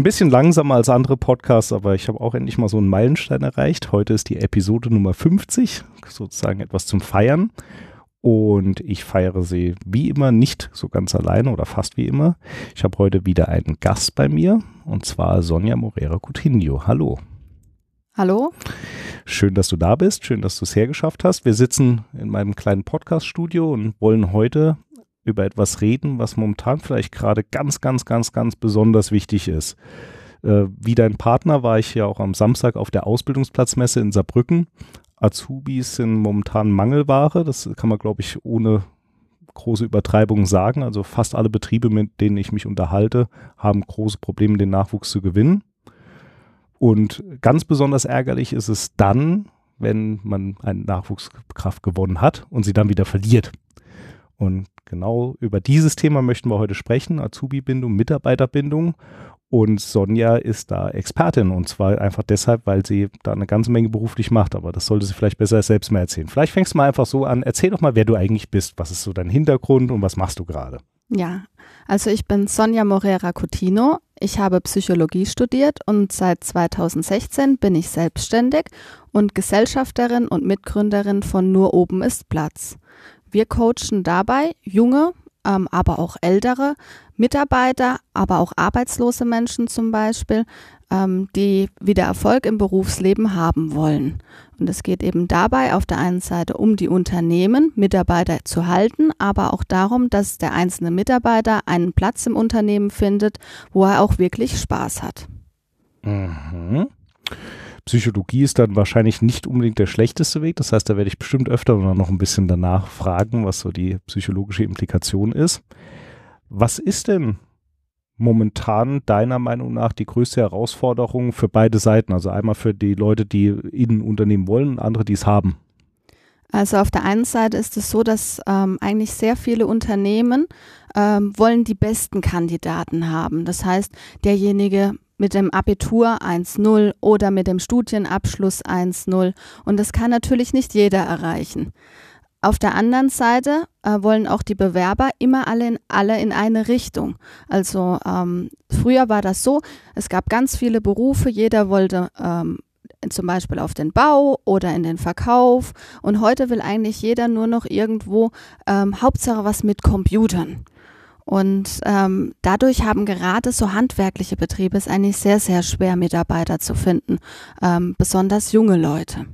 Ein bisschen langsamer als andere Podcasts, aber ich habe auch endlich mal so einen Meilenstein erreicht. Heute ist die Episode Nummer 50, sozusagen etwas zum Feiern. Und ich feiere sie wie immer nicht so ganz alleine oder fast wie immer. Ich habe heute wieder einen Gast bei mir und zwar Sonja Morera Coutinho. Hallo. Hallo. Schön, dass du da bist. Schön, dass du es hergeschafft hast. Wir sitzen in meinem kleinen Podcast-Studio und wollen heute über etwas reden, was momentan vielleicht gerade ganz, ganz, ganz, ganz besonders wichtig ist. Äh, wie dein Partner war ich ja auch am Samstag auf der Ausbildungsplatzmesse in Saarbrücken. Azubis sind momentan Mangelware. Das kann man, glaube ich, ohne große Übertreibung sagen. Also fast alle Betriebe, mit denen ich mich unterhalte, haben große Probleme, den Nachwuchs zu gewinnen. Und ganz besonders ärgerlich ist es dann, wenn man eine Nachwuchskraft gewonnen hat und sie dann wieder verliert. Und genau über dieses Thema möchten wir heute sprechen, Azubi-Bindung, Mitarbeiterbindung. Und Sonja ist da Expertin und zwar einfach deshalb, weil sie da eine ganze Menge beruflich macht, aber das sollte sie vielleicht besser selbst mal erzählen. Vielleicht fängst du mal einfach so an, erzähl doch mal, wer du eigentlich bist, was ist so dein Hintergrund und was machst du gerade? Ja, also ich bin Sonja Morera Coutinho. Ich habe Psychologie studiert und seit 2016 bin ich selbstständig und Gesellschafterin und Mitgründerin von Nur oben ist Platz. Wir coachen dabei junge, ähm, aber auch ältere Mitarbeiter, aber auch arbeitslose Menschen zum Beispiel, ähm, die wieder Erfolg im Berufsleben haben wollen. Und es geht eben dabei auf der einen Seite um die Unternehmen, Mitarbeiter zu halten, aber auch darum, dass der einzelne Mitarbeiter einen Platz im Unternehmen findet, wo er auch wirklich Spaß hat. Mhm. Psychologie ist dann wahrscheinlich nicht unbedingt der schlechteste Weg. Das heißt, da werde ich bestimmt öfter noch ein bisschen danach fragen, was so die psychologische Implikation ist. Was ist denn momentan deiner Meinung nach die größte Herausforderung für beide Seiten? Also einmal für die Leute, die in Unternehmen wollen und andere, die es haben. Also auf der einen Seite ist es so, dass ähm, eigentlich sehr viele Unternehmen ähm, wollen die besten Kandidaten haben. Das heißt, derjenige mit dem Abitur 1.0 oder mit dem Studienabschluss 1.0. Und das kann natürlich nicht jeder erreichen. Auf der anderen Seite äh, wollen auch die Bewerber immer alle in, alle in eine Richtung. Also ähm, früher war das so, es gab ganz viele Berufe, jeder wollte ähm, zum Beispiel auf den Bau oder in den Verkauf. Und heute will eigentlich jeder nur noch irgendwo ähm, Hauptsache was mit Computern. Und ähm, dadurch haben gerade so handwerkliche Betriebe es eigentlich sehr, sehr schwer, Mitarbeiter zu finden, ähm, besonders junge Leute.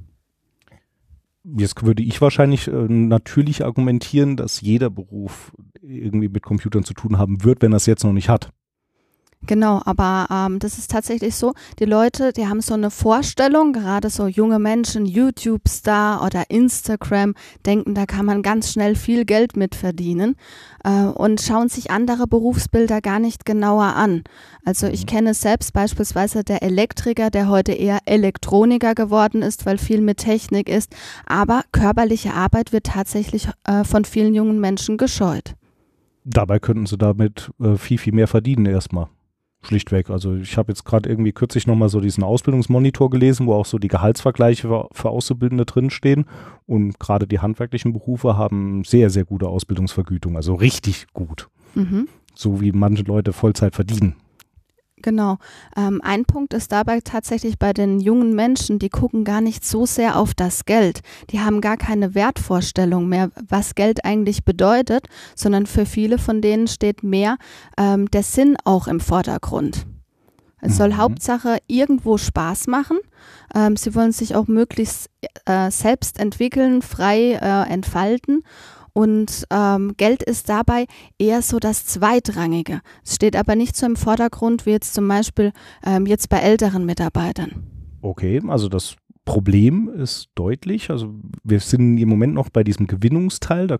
Jetzt würde ich wahrscheinlich äh, natürlich argumentieren, dass jeder Beruf irgendwie mit Computern zu tun haben wird, wenn er es jetzt noch nicht hat. Genau, aber ähm, das ist tatsächlich so, die Leute, die haben so eine Vorstellung, gerade so junge Menschen, YouTube-Star oder Instagram, denken, da kann man ganz schnell viel Geld mit verdienen äh, und schauen sich andere Berufsbilder gar nicht genauer an. Also ich mhm. kenne selbst beispielsweise der Elektriker, der heute eher Elektroniker geworden ist, weil viel mit Technik ist, aber körperliche Arbeit wird tatsächlich äh, von vielen jungen Menschen gescheut. Dabei könnten sie damit äh, viel, viel mehr verdienen erstmal. Schlichtweg. Also ich habe jetzt gerade irgendwie kürzlich nochmal so diesen Ausbildungsmonitor gelesen, wo auch so die Gehaltsvergleiche für, Auszubildende drinstehen. Und gerade die handwerklichen Berufe haben sehr, sehr gute Ausbildungsvergütung. Also richtig gut. Mhm. So wie manche Leute Vollzeit verdienen. Genau. Ähm, ein Punkt ist dabei tatsächlich bei den jungen Menschen, die gucken gar nicht so sehr auf das Geld. Die haben gar keine Wertvorstellung mehr, was Geld eigentlich bedeutet, sondern für viele von denen steht mehr ähm, der Sinn auch im Vordergrund. Es soll mhm. Hauptsache irgendwo Spaß machen. Ähm, sie wollen sich auch möglichst äh, selbst entwickeln, frei äh, entfalten. Und ähm, Geld ist dabei eher so das Zweitrangige. Es steht aber nicht so im Vordergrund wie jetzt zum Beispiel ähm, jetzt bei älteren Mitarbeitern. Okay, also das Problem ist deutlich. Also wir sind im Moment noch bei diesem Gewinnungsteil, da,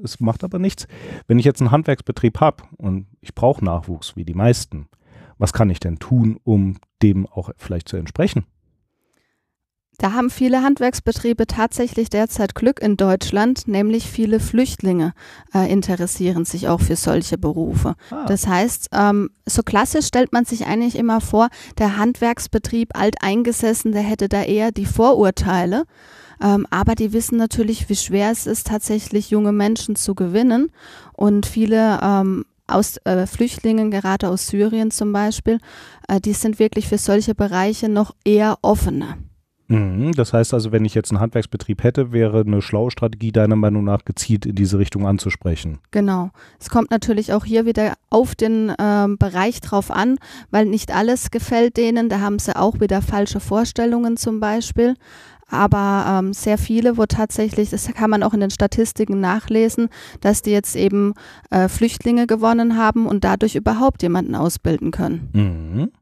es macht aber nichts. Wenn ich jetzt einen Handwerksbetrieb habe und ich brauche Nachwuchs, wie die meisten, was kann ich denn tun, um dem auch vielleicht zu entsprechen? Da haben viele Handwerksbetriebe tatsächlich derzeit Glück in Deutschland, nämlich viele Flüchtlinge äh, interessieren sich auch für solche Berufe. Ah. Das heißt, ähm, so klassisch stellt man sich eigentlich immer vor, der Handwerksbetrieb alteingesessen, der hätte da eher die Vorurteile. Ähm, aber die wissen natürlich, wie schwer es ist, tatsächlich junge Menschen zu gewinnen. Und viele ähm, aus äh, Flüchtlingen, gerade aus Syrien zum Beispiel, äh, die sind wirklich für solche Bereiche noch eher offener. Mhm, das heißt also, wenn ich jetzt einen Handwerksbetrieb hätte, wäre eine schlaue Strategie deiner Meinung nach gezielt in diese Richtung anzusprechen. Genau. Es kommt natürlich auch hier wieder auf den äh, Bereich drauf an, weil nicht alles gefällt denen. Da haben sie auch wieder falsche Vorstellungen zum Beispiel. Aber ähm, sehr viele, wo tatsächlich, das kann man auch in den Statistiken nachlesen, dass die jetzt eben äh, Flüchtlinge gewonnen haben und dadurch überhaupt jemanden ausbilden können. Mhm.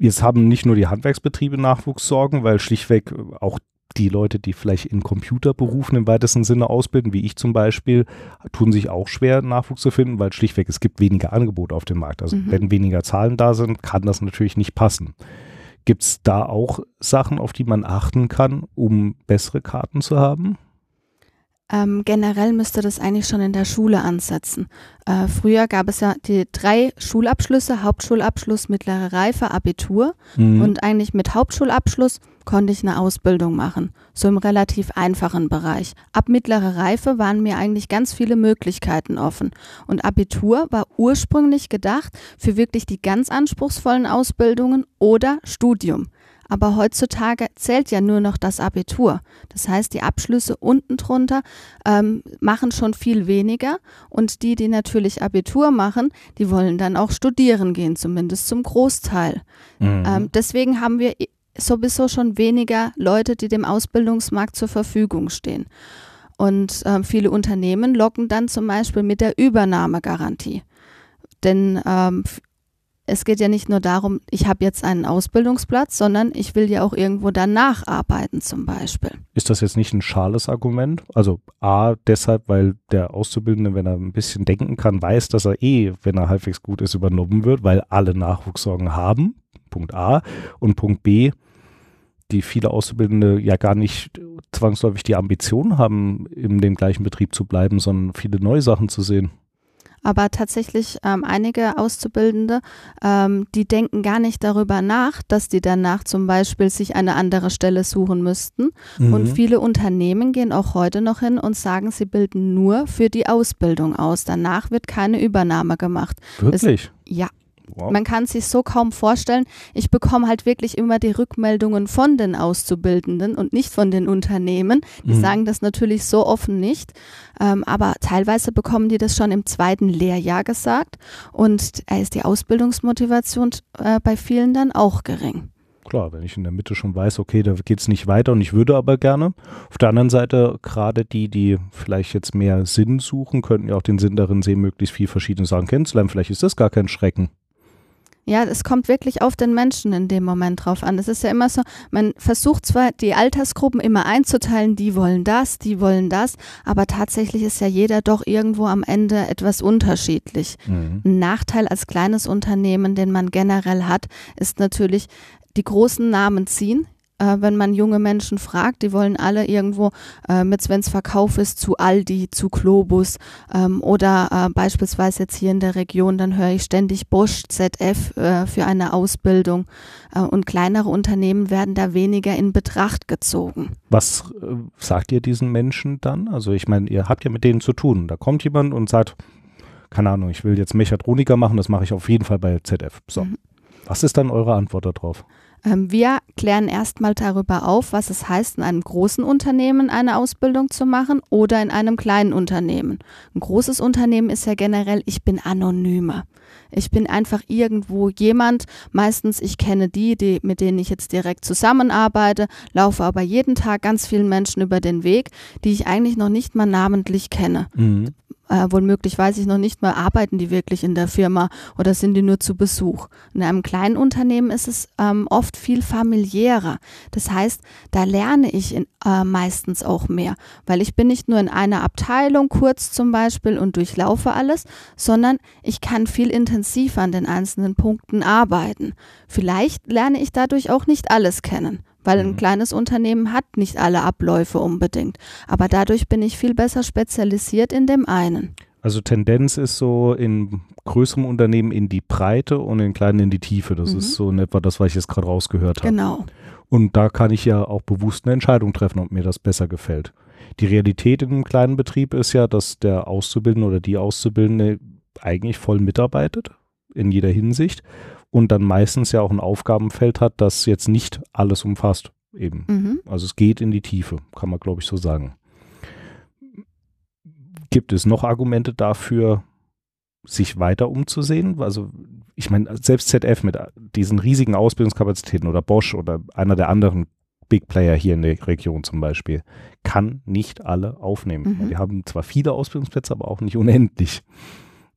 Jetzt haben nicht nur die Handwerksbetriebe Nachwuchssorgen, weil schlichtweg auch die Leute, die vielleicht in Computerberufen im weitesten Sinne ausbilden, wie ich zum Beispiel, tun sich auch schwer, Nachwuchs zu finden, weil schlichtweg es gibt weniger Angebot auf dem Markt. Also mhm. wenn weniger Zahlen da sind, kann das natürlich nicht passen. Gibt es da auch Sachen, auf die man achten kann, um bessere Karten zu haben? Ähm, generell müsste das eigentlich schon in der Schule ansetzen. Äh, früher gab es ja die drei Schulabschlüsse, Hauptschulabschluss, mittlere Reife, Abitur. Mhm. Und eigentlich mit Hauptschulabschluss konnte ich eine Ausbildung machen, so im relativ einfachen Bereich. Ab mittlere Reife waren mir eigentlich ganz viele Möglichkeiten offen. Und Abitur war ursprünglich gedacht für wirklich die ganz anspruchsvollen Ausbildungen oder Studium. Aber heutzutage zählt ja nur noch das Abitur. Das heißt, die Abschlüsse unten drunter ähm, machen schon viel weniger. Und die, die natürlich Abitur machen, die wollen dann auch studieren gehen, zumindest zum Großteil. Mhm. Ähm, deswegen haben wir sowieso schon weniger Leute, die dem Ausbildungsmarkt zur Verfügung stehen. Und äh, viele Unternehmen locken dann zum Beispiel mit der Übernahmegarantie. Denn ähm, es geht ja nicht nur darum, ich habe jetzt einen Ausbildungsplatz, sondern ich will ja auch irgendwo danach arbeiten zum Beispiel. Ist das jetzt nicht ein schales Argument? Also A, deshalb, weil der Auszubildende, wenn er ein bisschen denken kann, weiß, dass er eh, wenn er halbwegs gut ist, übernommen wird, weil alle Nachwuchssorgen haben. Punkt A. Und Punkt B, die viele Auszubildende ja gar nicht zwangsläufig die Ambition haben, in dem gleichen Betrieb zu bleiben, sondern viele neue Sachen zu sehen. Aber tatsächlich ähm, einige Auszubildende, ähm, die denken gar nicht darüber nach, dass die danach zum Beispiel sich eine andere Stelle suchen müssten. Mhm. Und viele Unternehmen gehen auch heute noch hin und sagen, sie bilden nur für die Ausbildung aus. Danach wird keine Übernahme gemacht. Wirklich? Es, ja. Wow. Man kann sich so kaum vorstellen. Ich bekomme halt wirklich immer die Rückmeldungen von den Auszubildenden und nicht von den Unternehmen. Die mhm. sagen das natürlich so offen nicht, ähm, aber teilweise bekommen die das schon im zweiten Lehrjahr gesagt und da ist die Ausbildungsmotivation äh, bei vielen dann auch gering klar, wenn ich in der Mitte schon weiß, okay, da geht es nicht weiter und ich würde aber gerne. Auf der anderen Seite, gerade die, die vielleicht jetzt mehr Sinn suchen, könnten ja auch den Sinn darin sehen, möglichst viel verschiedene Sachen kennenzulernen. Vielleicht ist das gar kein Schrecken. Ja, es kommt wirklich auf den Menschen in dem Moment drauf an. Es ist ja immer so, man versucht zwar die Altersgruppen immer einzuteilen, die wollen das, die wollen das, aber tatsächlich ist ja jeder doch irgendwo am Ende etwas unterschiedlich. Mhm. Ein Nachteil als kleines Unternehmen, den man generell hat, ist natürlich, die großen Namen ziehen äh, wenn man junge Menschen fragt, die wollen alle irgendwo äh, mit, es Verkauf ist, zu Aldi, zu Globus ähm, oder äh, beispielsweise jetzt hier in der Region, dann höre ich ständig Bosch, ZF äh, für eine Ausbildung äh, und kleinere Unternehmen werden da weniger in Betracht gezogen. Was äh, sagt ihr diesen Menschen dann? Also ich meine, ihr habt ja mit denen zu tun. Da kommt jemand und sagt, keine Ahnung, ich will jetzt Mechatroniker machen, das mache ich auf jeden Fall bei ZF. So. Mhm. Was ist dann eure Antwort darauf? Ähm, wir klären erstmal darüber auf, was es heißt, in einem großen Unternehmen eine Ausbildung zu machen oder in einem kleinen Unternehmen. Ein großes Unternehmen ist ja generell, ich bin anonymer. Ich bin einfach irgendwo jemand. Meistens, ich kenne die, die, mit denen ich jetzt direkt zusammenarbeite, laufe aber jeden Tag ganz vielen Menschen über den Weg, die ich eigentlich noch nicht mal namentlich kenne. Mhm äh, womöglich weiß ich noch nicht mal, arbeiten die wirklich in der Firma oder sind die nur zu Besuch. In einem kleinen Unternehmen ist es ähm, oft viel familiärer. Das heißt, da lerne ich in, äh, meistens auch mehr, weil ich bin nicht nur in einer Abteilung kurz zum Beispiel und durchlaufe alles, sondern ich kann viel intensiver an den einzelnen Punkten arbeiten. Vielleicht lerne ich dadurch auch nicht alles kennen weil ein mhm. kleines Unternehmen hat nicht alle Abläufe unbedingt. Aber dadurch bin ich viel besser spezialisiert in dem einen. Also Tendenz ist so in größerem Unternehmen in die Breite und in kleinen in die Tiefe. Das mhm. ist so in etwa das, was ich jetzt gerade rausgehört habe. Genau. Und da kann ich ja auch bewusst eine Entscheidung treffen, ob mir das besser gefällt. Die Realität in einem kleinen Betrieb ist ja, dass der Auszubildende oder die Auszubildende eigentlich voll mitarbeitet, in jeder Hinsicht, und dann meistens ja auch ein Aufgabenfeld hat, das jetzt nicht alles umfasst. Eben. Mhm. Also es geht in die Tiefe, kann man, glaube ich, so sagen. Gibt es noch Argumente dafür, sich weiter umzusehen? Also ich meine, selbst ZF mit diesen riesigen Ausbildungskapazitäten oder Bosch oder einer der anderen Big Player hier in der Region zum Beispiel, kann nicht alle aufnehmen. Mhm. Wir haben zwar viele Ausbildungsplätze, aber auch nicht unendlich.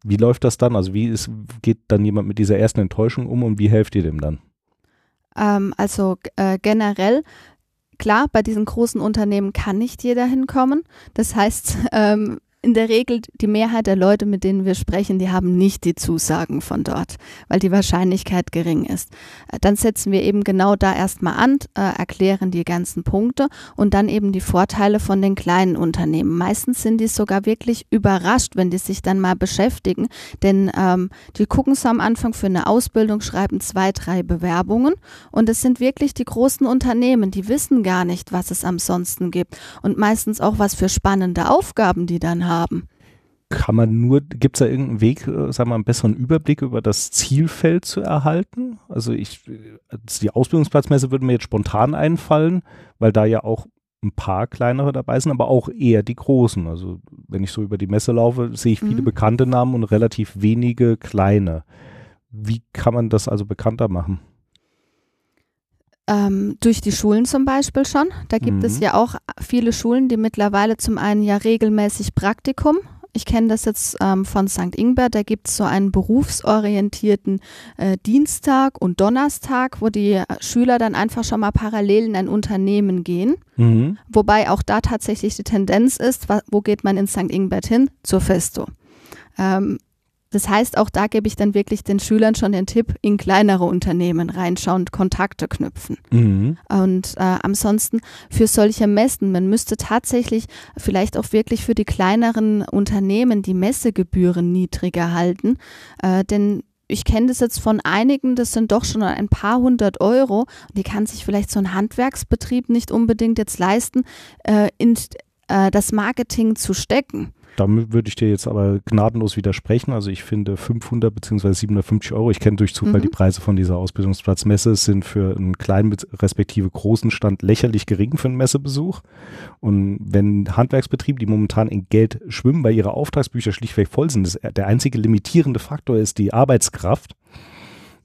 Wie läuft das dann? Also wie ist, geht dann jemand mit dieser ersten Enttäuschung um und wie helft ihr dem dann? Ähm, also äh, generell Klar, bei diesen großen Unternehmen kann nicht jeder hinkommen. Das heißt, ähm, in der Regel die Mehrheit der Leute, mit denen wir sprechen, die haben nicht die Zusagen von dort, weil die Wahrscheinlichkeit gering ist. Äh, dann setzen wir eben genau da erstmal an, äh, erklären die ganzen Punkte und dann eben die Vorteile von den kleinen Unternehmen. Meistens sind die sogar wirklich überrascht, wenn die sich dann mal beschäftigen, denn ähm, die gucken so am Anfang für eine Ausbildung, schreiben zwei, drei Bewerbungen und es sind wirklich die großen Unternehmen, die wissen gar nicht, was es ansonsten gibt und meistens auch was für spannende Aufgaben die dann haben haben. Kann man nur, gibt es da irgendeinen Weg, äh, sagen wir, einen besseren Überblick über das Zielfeld zu erhalten? Also ich, die Ausbildungsplatzmesse würde mir jetzt spontan einfallen, weil da ja auch ein paar kleinere dabei sind, aber auch eher die großen. Also wenn ich so über die Messe laufe, sehe ich viele mhm. bekannte Namen und relativ wenige kleine. Wie kann man das also bekannter machen? Ähm, durch die Schulen zum Beispiel schon. Da gibt mhm. es ja auch viele Schulen, die mittlerweile zum einen ja regelmäßig Praktikum. Ich kenne das jetzt ähm, von St. Ingbert, da gibt es so einen berufsorientierten äh, Dienstag und Donnerstag, wo die äh, Schüler dann einfach schon mal parallel in ein Unternehmen gehen. Mhm. Wobei auch da tatsächlich die Tendenz ist, wo geht man in St. Ingbert hin? Zur Festo. Ähm, das heißt, auch da gebe ich dann wirklich den Schülern schon den Tipp, in kleinere Unternehmen reinschauen, Kontakte knüpfen. Mhm. Und äh, ansonsten für solche Messen, man müsste tatsächlich vielleicht auch wirklich für die kleineren Unternehmen die Messegebühren niedriger halten, äh, denn ich kenne das jetzt von einigen, das sind doch schon ein paar hundert Euro. Die kann sich vielleicht so ein Handwerksbetrieb nicht unbedingt jetzt leisten, äh, in äh, das Marketing zu stecken. Da würde ich dir jetzt aber gnadenlos widersprechen. Also ich finde 500 bzw. 750 Euro, ich kenne durch Zufall mhm. die Preise von dieser Ausbildungsplatzmesse, sind für einen kleinen respektive großen Stand lächerlich gering für einen Messebesuch. Und wenn Handwerksbetriebe, die momentan in Geld schwimmen, weil ihre Auftragsbücher schlichtweg voll sind, das, der einzige limitierende Faktor ist die Arbeitskraft.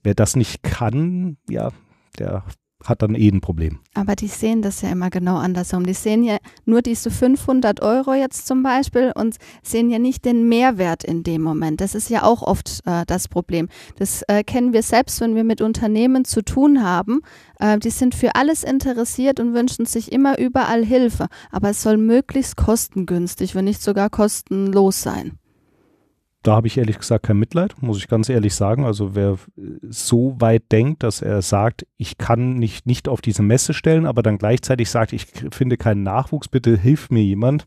Wer das nicht kann, ja, der hat dann eh ein Problem. Aber die sehen das ja immer genau andersrum. Die sehen ja nur diese 500 Euro jetzt zum Beispiel und sehen ja nicht den Mehrwert in dem Moment. Das ist ja auch oft äh, das Problem. Das äh, kennen wir selbst, wenn wir mit Unternehmen zu tun haben. Äh, die sind für alles interessiert und wünschen sich immer überall Hilfe. Aber es soll möglichst kostengünstig, wenn nicht sogar kostenlos sein da habe ich ehrlich gesagt kein Mitleid, muss ich ganz ehrlich sagen. Also wer so weit denkt, dass er sagt, ich kann nicht, nicht auf diese Messe stellen, aber dann gleichzeitig sagt, ich finde keinen Nachwuchs, bitte hilf mir jemand,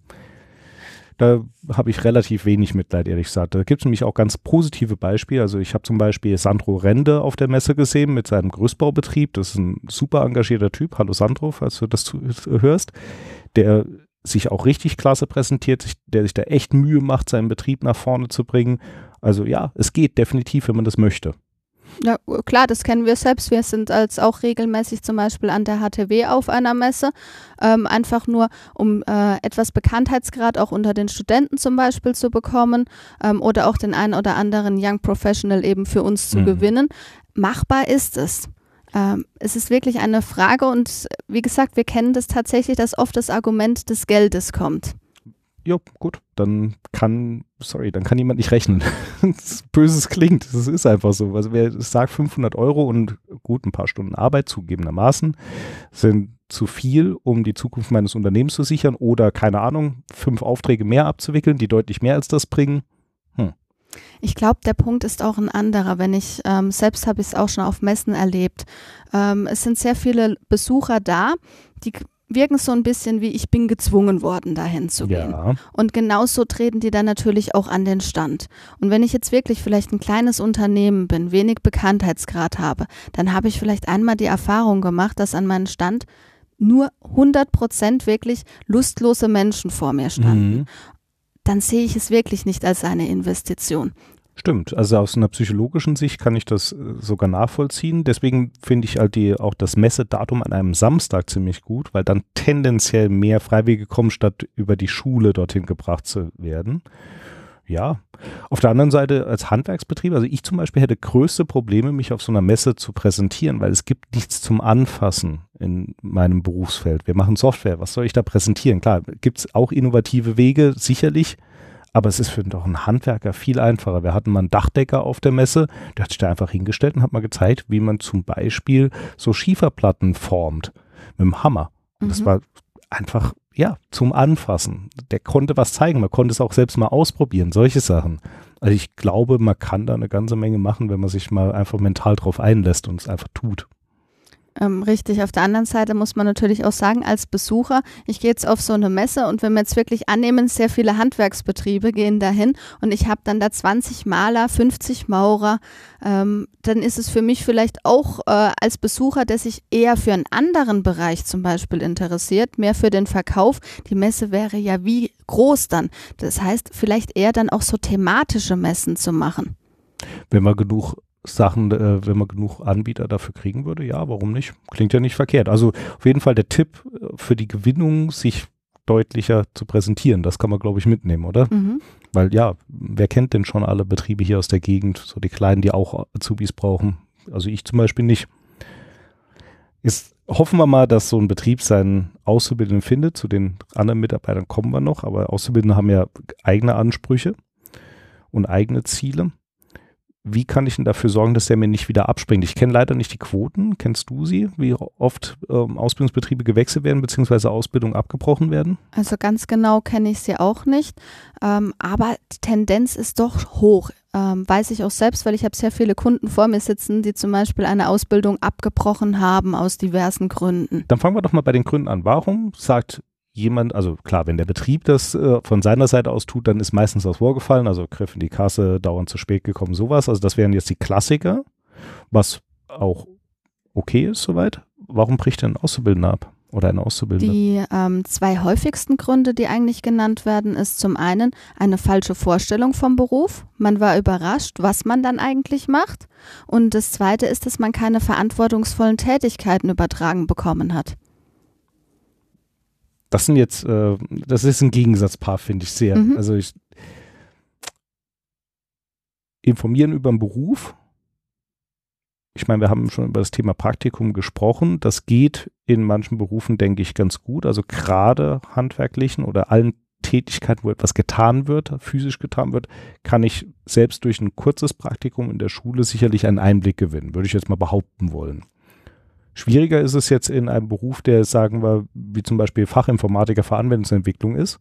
da habe ich relativ wenig Mitleid, ehrlich gesagt. Da gibt es nämlich auch ganz positive Beispiele. Also ich habe zum Beispiel Sandro Rende auf der Messe gesehen mit seinem Größbaubetrieb. Das ist ein super engagierter Typ. Hallo Sandro, falls du das hörst. Der sich auch richtig klasse präsentiert, der sich da echt Mühe macht, seinen Betrieb nach vorne zu bringen. Also ja, es geht definitiv, wenn man das möchte. Ja, klar, das kennen wir selbst. Wir sind als auch regelmäßig zum Beispiel an der HTW auf einer Messe, ähm, einfach nur um äh, etwas Bekanntheitsgrad auch unter den Studenten zum Beispiel zu bekommen ähm, oder auch den einen oder anderen Young Professional eben für uns zu mhm. gewinnen. Machbar ist es. Ähm, es ist wirklich eine Frage und wie gesagt, wir kennen das tatsächlich, dass oft das Argument des Geldes kommt. Jo, gut, dann kann, sorry, dann kann jemand nicht rechnen. Böses klingt, das ist einfach so. Also wer sagt 500 Euro und gut, ein paar Stunden Arbeit zugegebenermaßen sind zu viel, um die Zukunft meines Unternehmens zu sichern oder keine Ahnung, fünf Aufträge mehr abzuwickeln, die deutlich mehr als das bringen, ich glaube, der Punkt ist auch ein anderer. Wenn ich ähm, selbst habe ich es auch schon auf Messen erlebt. Ähm, es sind sehr viele Besucher da, die wirken so ein bisschen wie ich bin gezwungen worden, dahin zu gehen. Ja. Und genauso treten die dann natürlich auch an den Stand. Und wenn ich jetzt wirklich vielleicht ein kleines Unternehmen bin, wenig Bekanntheitsgrad habe, dann habe ich vielleicht einmal die Erfahrung gemacht, dass an meinen Stand nur 100 Prozent wirklich lustlose Menschen vor mir standen, Mhm. Dann sehe ich es wirklich nicht als eine Investition. Stimmt, also aus einer psychologischen Sicht kann ich das äh, sogar nachvollziehen. Deswegen finde ich halt die, auch das Messedatum an einem Samstag ziemlich gut, weil dann tendenziell mehr Freiwillige kommen, statt über die Schule dorthin gebracht zu werden. Ja, auf der anderen Seite als Handwerksbetrieb, also ich zum Beispiel hätte größte Probleme, mich auf so einer Messe zu präsentieren, weil es gibt nichts zum Anfassen in meinem Berufsfeld. Wir machen Software, was soll ich da präsentieren? Klar, gibt es auch innovative Wege, sicherlich, aber es ist für doch einen Handwerker viel einfacher. Wir hatten mal einen Dachdecker auf der Messe, der hat sich da einfach hingestellt und hat mal gezeigt, wie man zum Beispiel so Schieferplatten formt mit dem Hammer. Und das Mhm. war einfach, ja, zum Anfassen. Der konnte was zeigen, man konnte es auch selbst mal ausprobieren, solche Sachen. Also ich glaube, man kann da eine ganze Menge machen, wenn man sich mal einfach mental drauf einlässt und es einfach tut. Ähm, richtig, auf der anderen Seite muss man natürlich auch sagen, als Besucher, ich gehe jetzt auf so eine Messe und wenn wir jetzt wirklich annehmen, sehr viele Handwerksbetriebe gehen dahin und ich habe dann da 20 Maler, 50 Maurer, ähm, dann ist es für mich vielleicht auch äh, als Besucher, der sich eher für einen anderen Bereich zum Beispiel interessiert, mehr für den Verkauf. Die Messe wäre ja wie groß dann. Das heißt, vielleicht eher dann auch so thematische Messen zu machen. Wenn man genug Sachen, äh, wenn man genug Anbieter dafür kriegen würde, ja, warum nicht? Klingt ja nicht verkehrt. Also auf jeden Fall der Tipp äh, für die Gewinnung, sich deutlicher zu präsentieren. Das kann man, glaube ich, mitnehmen, oder? Mhm. Weil ja, wer kennt denn schon alle Betriebe hier aus der Gegend, so die Kleinen, die auch Azubis brauchen? Also ich zum Beispiel nicht. Jetzt hoffen wir mal, dass so ein Betrieb seinen Auszubildenden findet. Zu den anderen Mitarbeitern kommen wir noch, aber Auszubildende haben ja eigene Ansprüche und eigene Ziele. Wie kann ich denn dafür sorgen, dass der mir nicht wieder abspringt? Ich kenne leider nicht die Quoten. Kennst du sie? Wie oft ähm, Ausbildungsbetriebe gewechselt werden, beziehungsweise Ausbildungen abgebrochen werden? Also ganz genau kenne ich sie auch nicht, ähm, aber die Tendenz ist doch hoch. Ähm, weiß ich auch selbst, weil ich habe sehr viele Kunden vor mir sitzen, die zum Beispiel eine Ausbildung abgebrochen haben aus diversen Gründen. Dann fangen wir doch mal bei den Gründen an. Warum sagt jemand, also klar, wenn der Betrieb das äh, von seiner Seite aus tut, dann ist meistens was vorgefallen, also Griff in die Kasse, dauernd zu spät gekommen, sowas. Also das wären jetzt die Klassiker, was auch okay ist soweit. Warum bricht denn ein Auszubildender ab oder ein Auszubildender? Die ähm, zwei häufigsten Gründe, die eigentlich genannt werden, ist zum einen eine falsche Vorstellung vom Beruf. Man war überrascht, was man dann eigentlich macht. Und das zweite ist, dass man keine verantwortungsvollen Tätigkeiten übertragen bekommen hat. Das sind jetzt, äh, das ist ein Gegensatzpaar, finde ich sehr. Mhm. Also ich informieren über den Beruf. Ich meine, wir haben schon über das Thema Praktikum gesprochen. Das geht in manchen Berufen, denke ich, ganz gut. Also gerade handwerklichen oder allen Tätigkeiten, wo etwas getan wird, physisch getan wird, kann ich selbst durch ein kurzes Praktikum in der Schule sicherlich einen Einblick gewinnen, würde ich jetzt mal behaupten wollen. Schwieriger ist es jetzt in einem Beruf, der, sagen wir, wie zum Beispiel Fachinformatiker für Anwendungsentwicklung ist.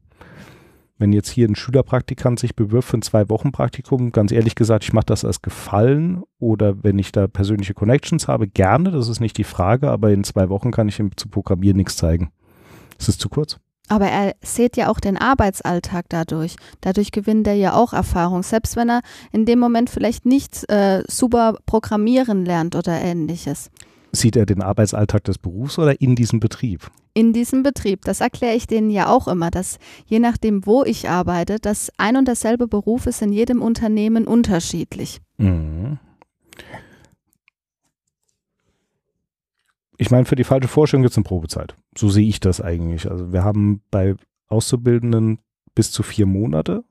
Wenn jetzt hier ein Schülerpraktikant sich bewirbt für ein Zwei-Wochen-Praktikum, ganz ehrlich gesagt, ich mache das als Gefallen oder wenn ich da persönliche Connections habe, gerne, das ist nicht die Frage, aber in zwei Wochen kann ich ihm zu Programmieren nichts zeigen. Das ist zu kurz. Aber er sieht ja auch den Arbeitsalltag dadurch. Dadurch gewinnt er ja auch Erfahrung, selbst wenn er in dem Moment vielleicht nicht äh, super programmieren lernt oder ähnliches. Sieht er den Arbeitsalltag des Berufs oder in diesem Betrieb? In diesem Betrieb, das erkläre ich denen ja auch immer, dass je nachdem, wo ich arbeite, dass ein und derselbe Beruf ist in jedem Unternehmen unterschiedlich. Mhm. Ich meine, für die falsche Vorstellung gibt es eine Probezeit. So sehe ich das eigentlich. Also wir haben bei Auszubildenden bis zu vier Monate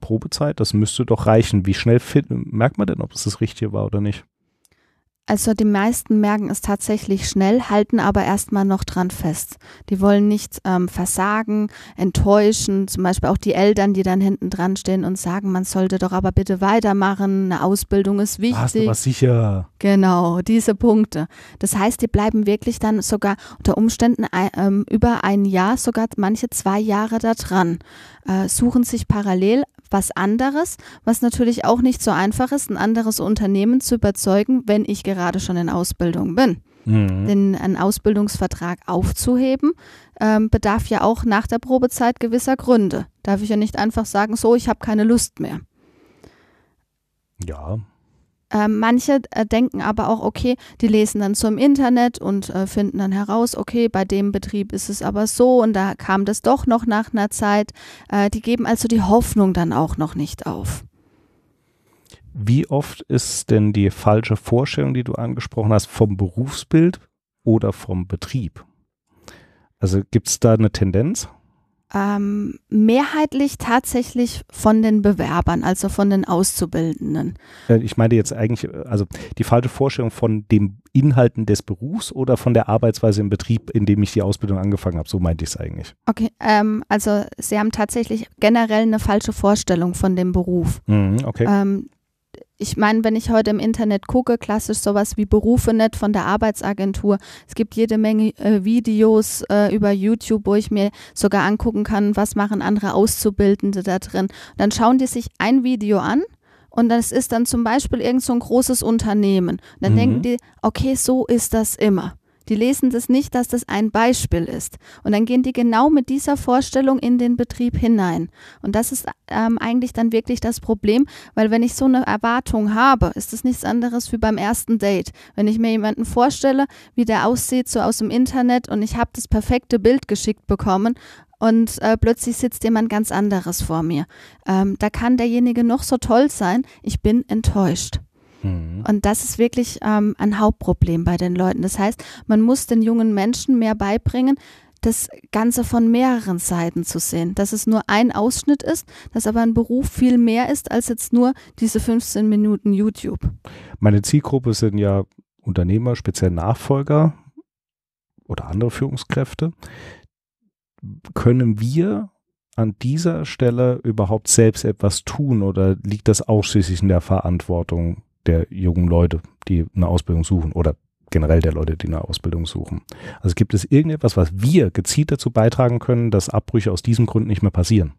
Probezeit. Das müsste doch reichen. Wie schnell merkt man denn, ob es das Richtige war oder nicht? Also die meisten merken es tatsächlich schnell, halten aber erstmal noch dran fest. Die wollen nicht ähm, versagen, enttäuschen, zum Beispiel auch die Eltern, die dann hinten dran stehen und sagen, man sollte doch aber bitte weitermachen, eine Ausbildung ist Hast du wichtig. was sicher? Genau, diese Punkte. Das heißt, die bleiben wirklich dann sogar unter Umständen ein, ähm, über ein Jahr, sogar manche zwei Jahre da dran, äh, suchen sich parallel was anderes, was natürlich auch nicht so einfach ist, ein anderes Unternehmen zu überzeugen, wenn ich gerade schon in Ausbildung bin. Mhm. Denn einen Ausbildungsvertrag aufzuheben, ähm, bedarf ja auch nach der Probezeit gewisser Gründe. Darf ich ja nicht einfach sagen, so, ich habe keine Lust mehr. Ja. Äh, manche äh, denken aber auch, okay, die lesen dann so im Internet und äh, finden dann heraus, okay, bei dem Betrieb ist es aber so und da kam das doch noch nach einer Zeit. Äh, die geben also die Hoffnung dann auch noch nicht auf. Wie oft ist denn die falsche Vorstellung, die du angesprochen hast, vom Berufsbild oder vom Betrieb? Also gibt es da eine Tendenz? Ähm, mehrheitlich tatsächlich von den Bewerbern, also von den Auszubildenden. Äh, ich meine jetzt eigentlich, also die falsche Vorstellung von dem Inhalten des Berufs oder von der Arbeitsweise im Betrieb, in dem ich die Ausbildung angefangen habe. So meinte ich es eigentlich. Okay, ähm, also Sie haben tatsächlich generell eine falsche Vorstellung von dem Beruf. Mhm, okay. Ähm, ich meine, wenn ich heute im Internet gucke, klassisch sowas wie Berufenet von der Arbeitsagentur. Es gibt jede Menge äh, Videos äh, über YouTube, wo ich mir sogar angucken kann, was machen andere Auszubildende da drin. Und dann schauen die sich ein Video an und das ist dann zum Beispiel irgend so ein großes Unternehmen. Und dann mhm. denken die, okay, so ist das immer. Die lesen das nicht, dass das ein Beispiel ist. Und dann gehen die genau mit dieser Vorstellung in den Betrieb hinein. Und das ist ähm, eigentlich dann wirklich das Problem, weil wenn ich so eine Erwartung habe, ist das nichts anderes wie beim ersten Date. Wenn ich mir jemanden vorstelle, wie der aussieht, so aus dem Internet und ich habe das perfekte Bild geschickt bekommen und äh, plötzlich sitzt jemand ganz anderes vor mir. Ähm, da kann derjenige noch so toll sein, ich bin enttäuscht. Mhm. Und das ist wirklich ähm, ein Hauptproblem bei den Leuten. Das heißt, man muss den jungen Menschen mehr beibringen, das Ganze von mehreren Seiten zu sehen. Dass es nur ein Ausschnitt ist, dass aber ein Beruf viel mehr ist als jetzt nur diese 15 Minuten YouTube. Meine Zielgruppe sind ja Unternehmer, speziell Nachfolger oder andere Führungskräfte. Können wir an dieser Stelle überhaupt selbst etwas tun oder liegt das ausschließlich in der Verantwortung der jungen Leute, die eine Ausbildung suchen oder generell der Leute, die eine Ausbildung suchen. Also gibt es irgendetwas, was wir gezielt dazu beitragen können, dass Abbrüche aus diesem Grund nicht mehr passieren?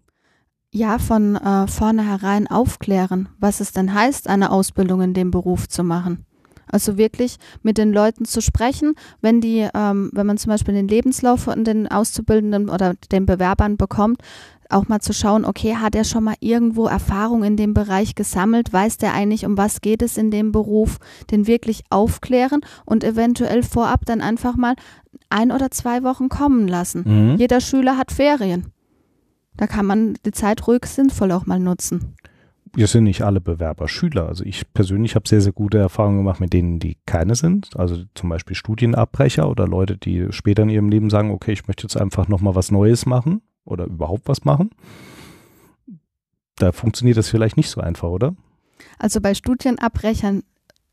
Ja, von äh, vornherein aufklären, was es denn heißt, eine Ausbildung in dem Beruf zu machen. Also wirklich mit den Leuten zu sprechen, wenn die, ähm, wenn man zum Beispiel den Lebenslauf von den Auszubildenden oder den Bewerbern bekommt, auch mal zu schauen, okay, hat er schon mal irgendwo Erfahrung in dem Bereich gesammelt? Weiß der eigentlich, um was geht es in dem Beruf? Den wirklich aufklären und eventuell vorab dann einfach mal ein oder zwei Wochen kommen lassen. Mhm. Jeder Schüler hat Ferien. Da kann man die Zeit ruhig sinnvoll auch mal nutzen. Wir sind nicht alle Bewerber Schüler. Also ich persönlich habe sehr, sehr gute Erfahrungen gemacht mit denen, die keine sind. Also zum Beispiel Studienabbrecher oder Leute, die später in ihrem Leben sagen, okay, ich möchte jetzt einfach nochmal was Neues machen oder überhaupt was machen. Da funktioniert das vielleicht nicht so einfach, oder? Also bei Studienabbrechern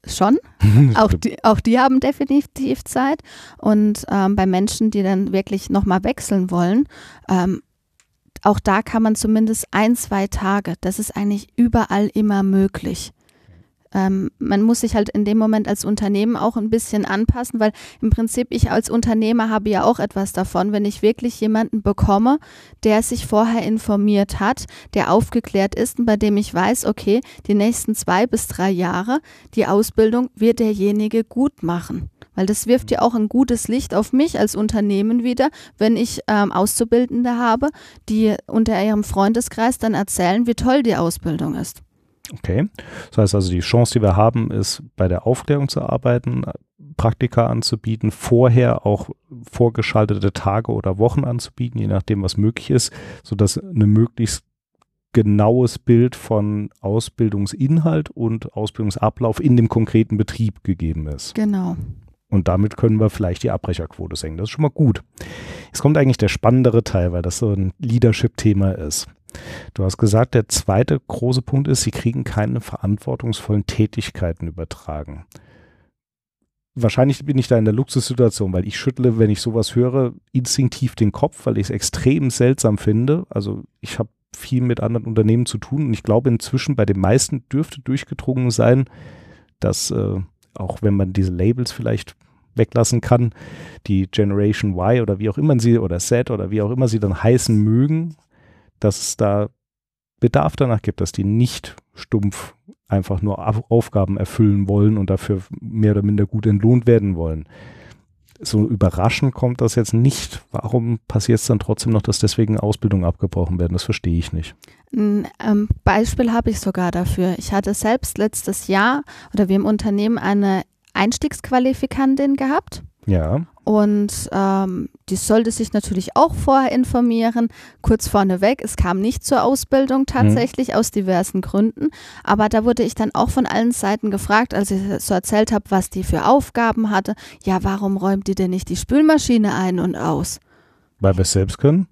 schon. auch, die, auch die haben definitiv Zeit. Und ähm, bei Menschen, die dann wirklich nochmal wechseln wollen, ähm, auch da kann man zumindest ein, zwei Tage, das ist eigentlich überall immer möglich ähm, man muss sich halt in dem Moment als Unternehmen auch ein bisschen anpassen, weil im Prinzip ich als Unternehmer habe ja auch etwas davon, wenn ich wirklich jemanden bekomme, der sich vorher informiert hat, der aufgeklärt ist und bei dem ich weiß, okay, die nächsten zwei bis drei Jahre, die Ausbildung wird derjenige gut machen. Weil das wirft ja auch ein gutes Licht auf mich als Unternehmen wieder, wenn ich ähm, Auszubildende habe, die unter ihrem Freundeskreis dann erzählen, wie toll die Ausbildung ist. Okay. Das heißt also, die Chance, die wir haben, ist bei der Aufklärung zu arbeiten, Praktika anzubieten, vorher auch vorgeschaltete Tage oder Wochen anzubieten, je nachdem, was möglich ist, sodass eine möglichst genaues Bild von Ausbildungsinhalt und Ausbildungsablauf in dem konkreten Betrieb gegeben ist. Genau. Und damit können wir vielleicht die Abbrecherquote senken. Das ist schon mal gut. Jetzt kommt eigentlich der spannendere Teil, weil das so ein Leadership-Thema ist. Du hast gesagt, der zweite große Punkt ist, sie kriegen keine verantwortungsvollen Tätigkeiten übertragen. Wahrscheinlich bin ich da in der Luxussituation, weil ich schüttle, wenn ich sowas höre, instinktiv den Kopf, weil ich es extrem seltsam finde. Also ich habe viel mit anderen Unternehmen zu tun und ich glaube inzwischen bei den meisten dürfte durchgedrungen sein, dass äh, auch wenn man diese Labels vielleicht weglassen kann, die Generation Y oder wie auch immer sie oder Z oder wie auch immer sie dann heißen mögen, dass es da Bedarf danach gibt, dass die nicht stumpf einfach nur Aufgaben erfüllen wollen und dafür mehr oder minder gut entlohnt werden wollen. so überraschend kommt das jetzt nicht. Warum passiert es dann trotzdem noch, dass deswegen Ausbildungen abgebrochen werden? Das verstehe ich nicht. Ein ähm, Beispiel habe ich sogar dafür. Ich hatte selbst letztes Jahr oder wir im Unternehmen eine Einstiegsqualifikantin gehabt. Ja. Und ähm, die sollte sich natürlich auch vorher informieren. Kurz vorneweg, es kam nicht zur Ausbildung mhm. tatsächlich mhm. aus diversen Gründen. Aber da wurde ich dann auch von allen Seiten gefragt, als ich so erzählt habe, was die für Aufgaben hatte. Ja, warum räumt die denn nicht die Spülmaschine ein und aus? Weil wir es selbst können?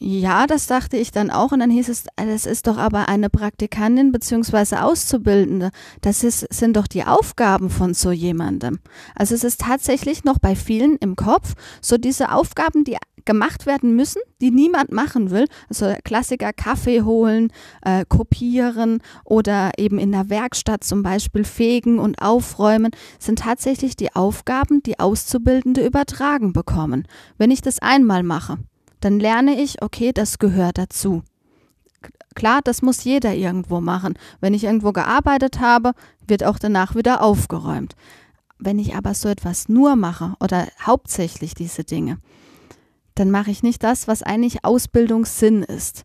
Ja, das dachte ich dann auch. Und dann hieß es, das ist doch aber eine Praktikantin beziehungsweise Auszubildende. Das ist, sind doch die Aufgaben von so jemandem. Also es ist tatsächlich noch bei vielen im Kopf so diese Aufgaben, die gemacht werden müssen, die niemand machen will. Also Klassiker Kaffee holen, äh, kopieren oder eben in der Werkstatt zum Beispiel fegen und aufräumen, sind tatsächlich die Aufgaben, die Auszubildende übertragen bekommen. Wenn ich das einmal mache, dann lerne ich, okay, das gehört dazu. Klar, das muss jeder irgendwo machen. Wenn ich irgendwo gearbeitet habe, wird auch danach wieder aufgeräumt. Wenn ich aber so etwas nur mache oder hauptsächlich diese Dinge, dann mache ich nicht das, was eigentlich Ausbildungssinn ist.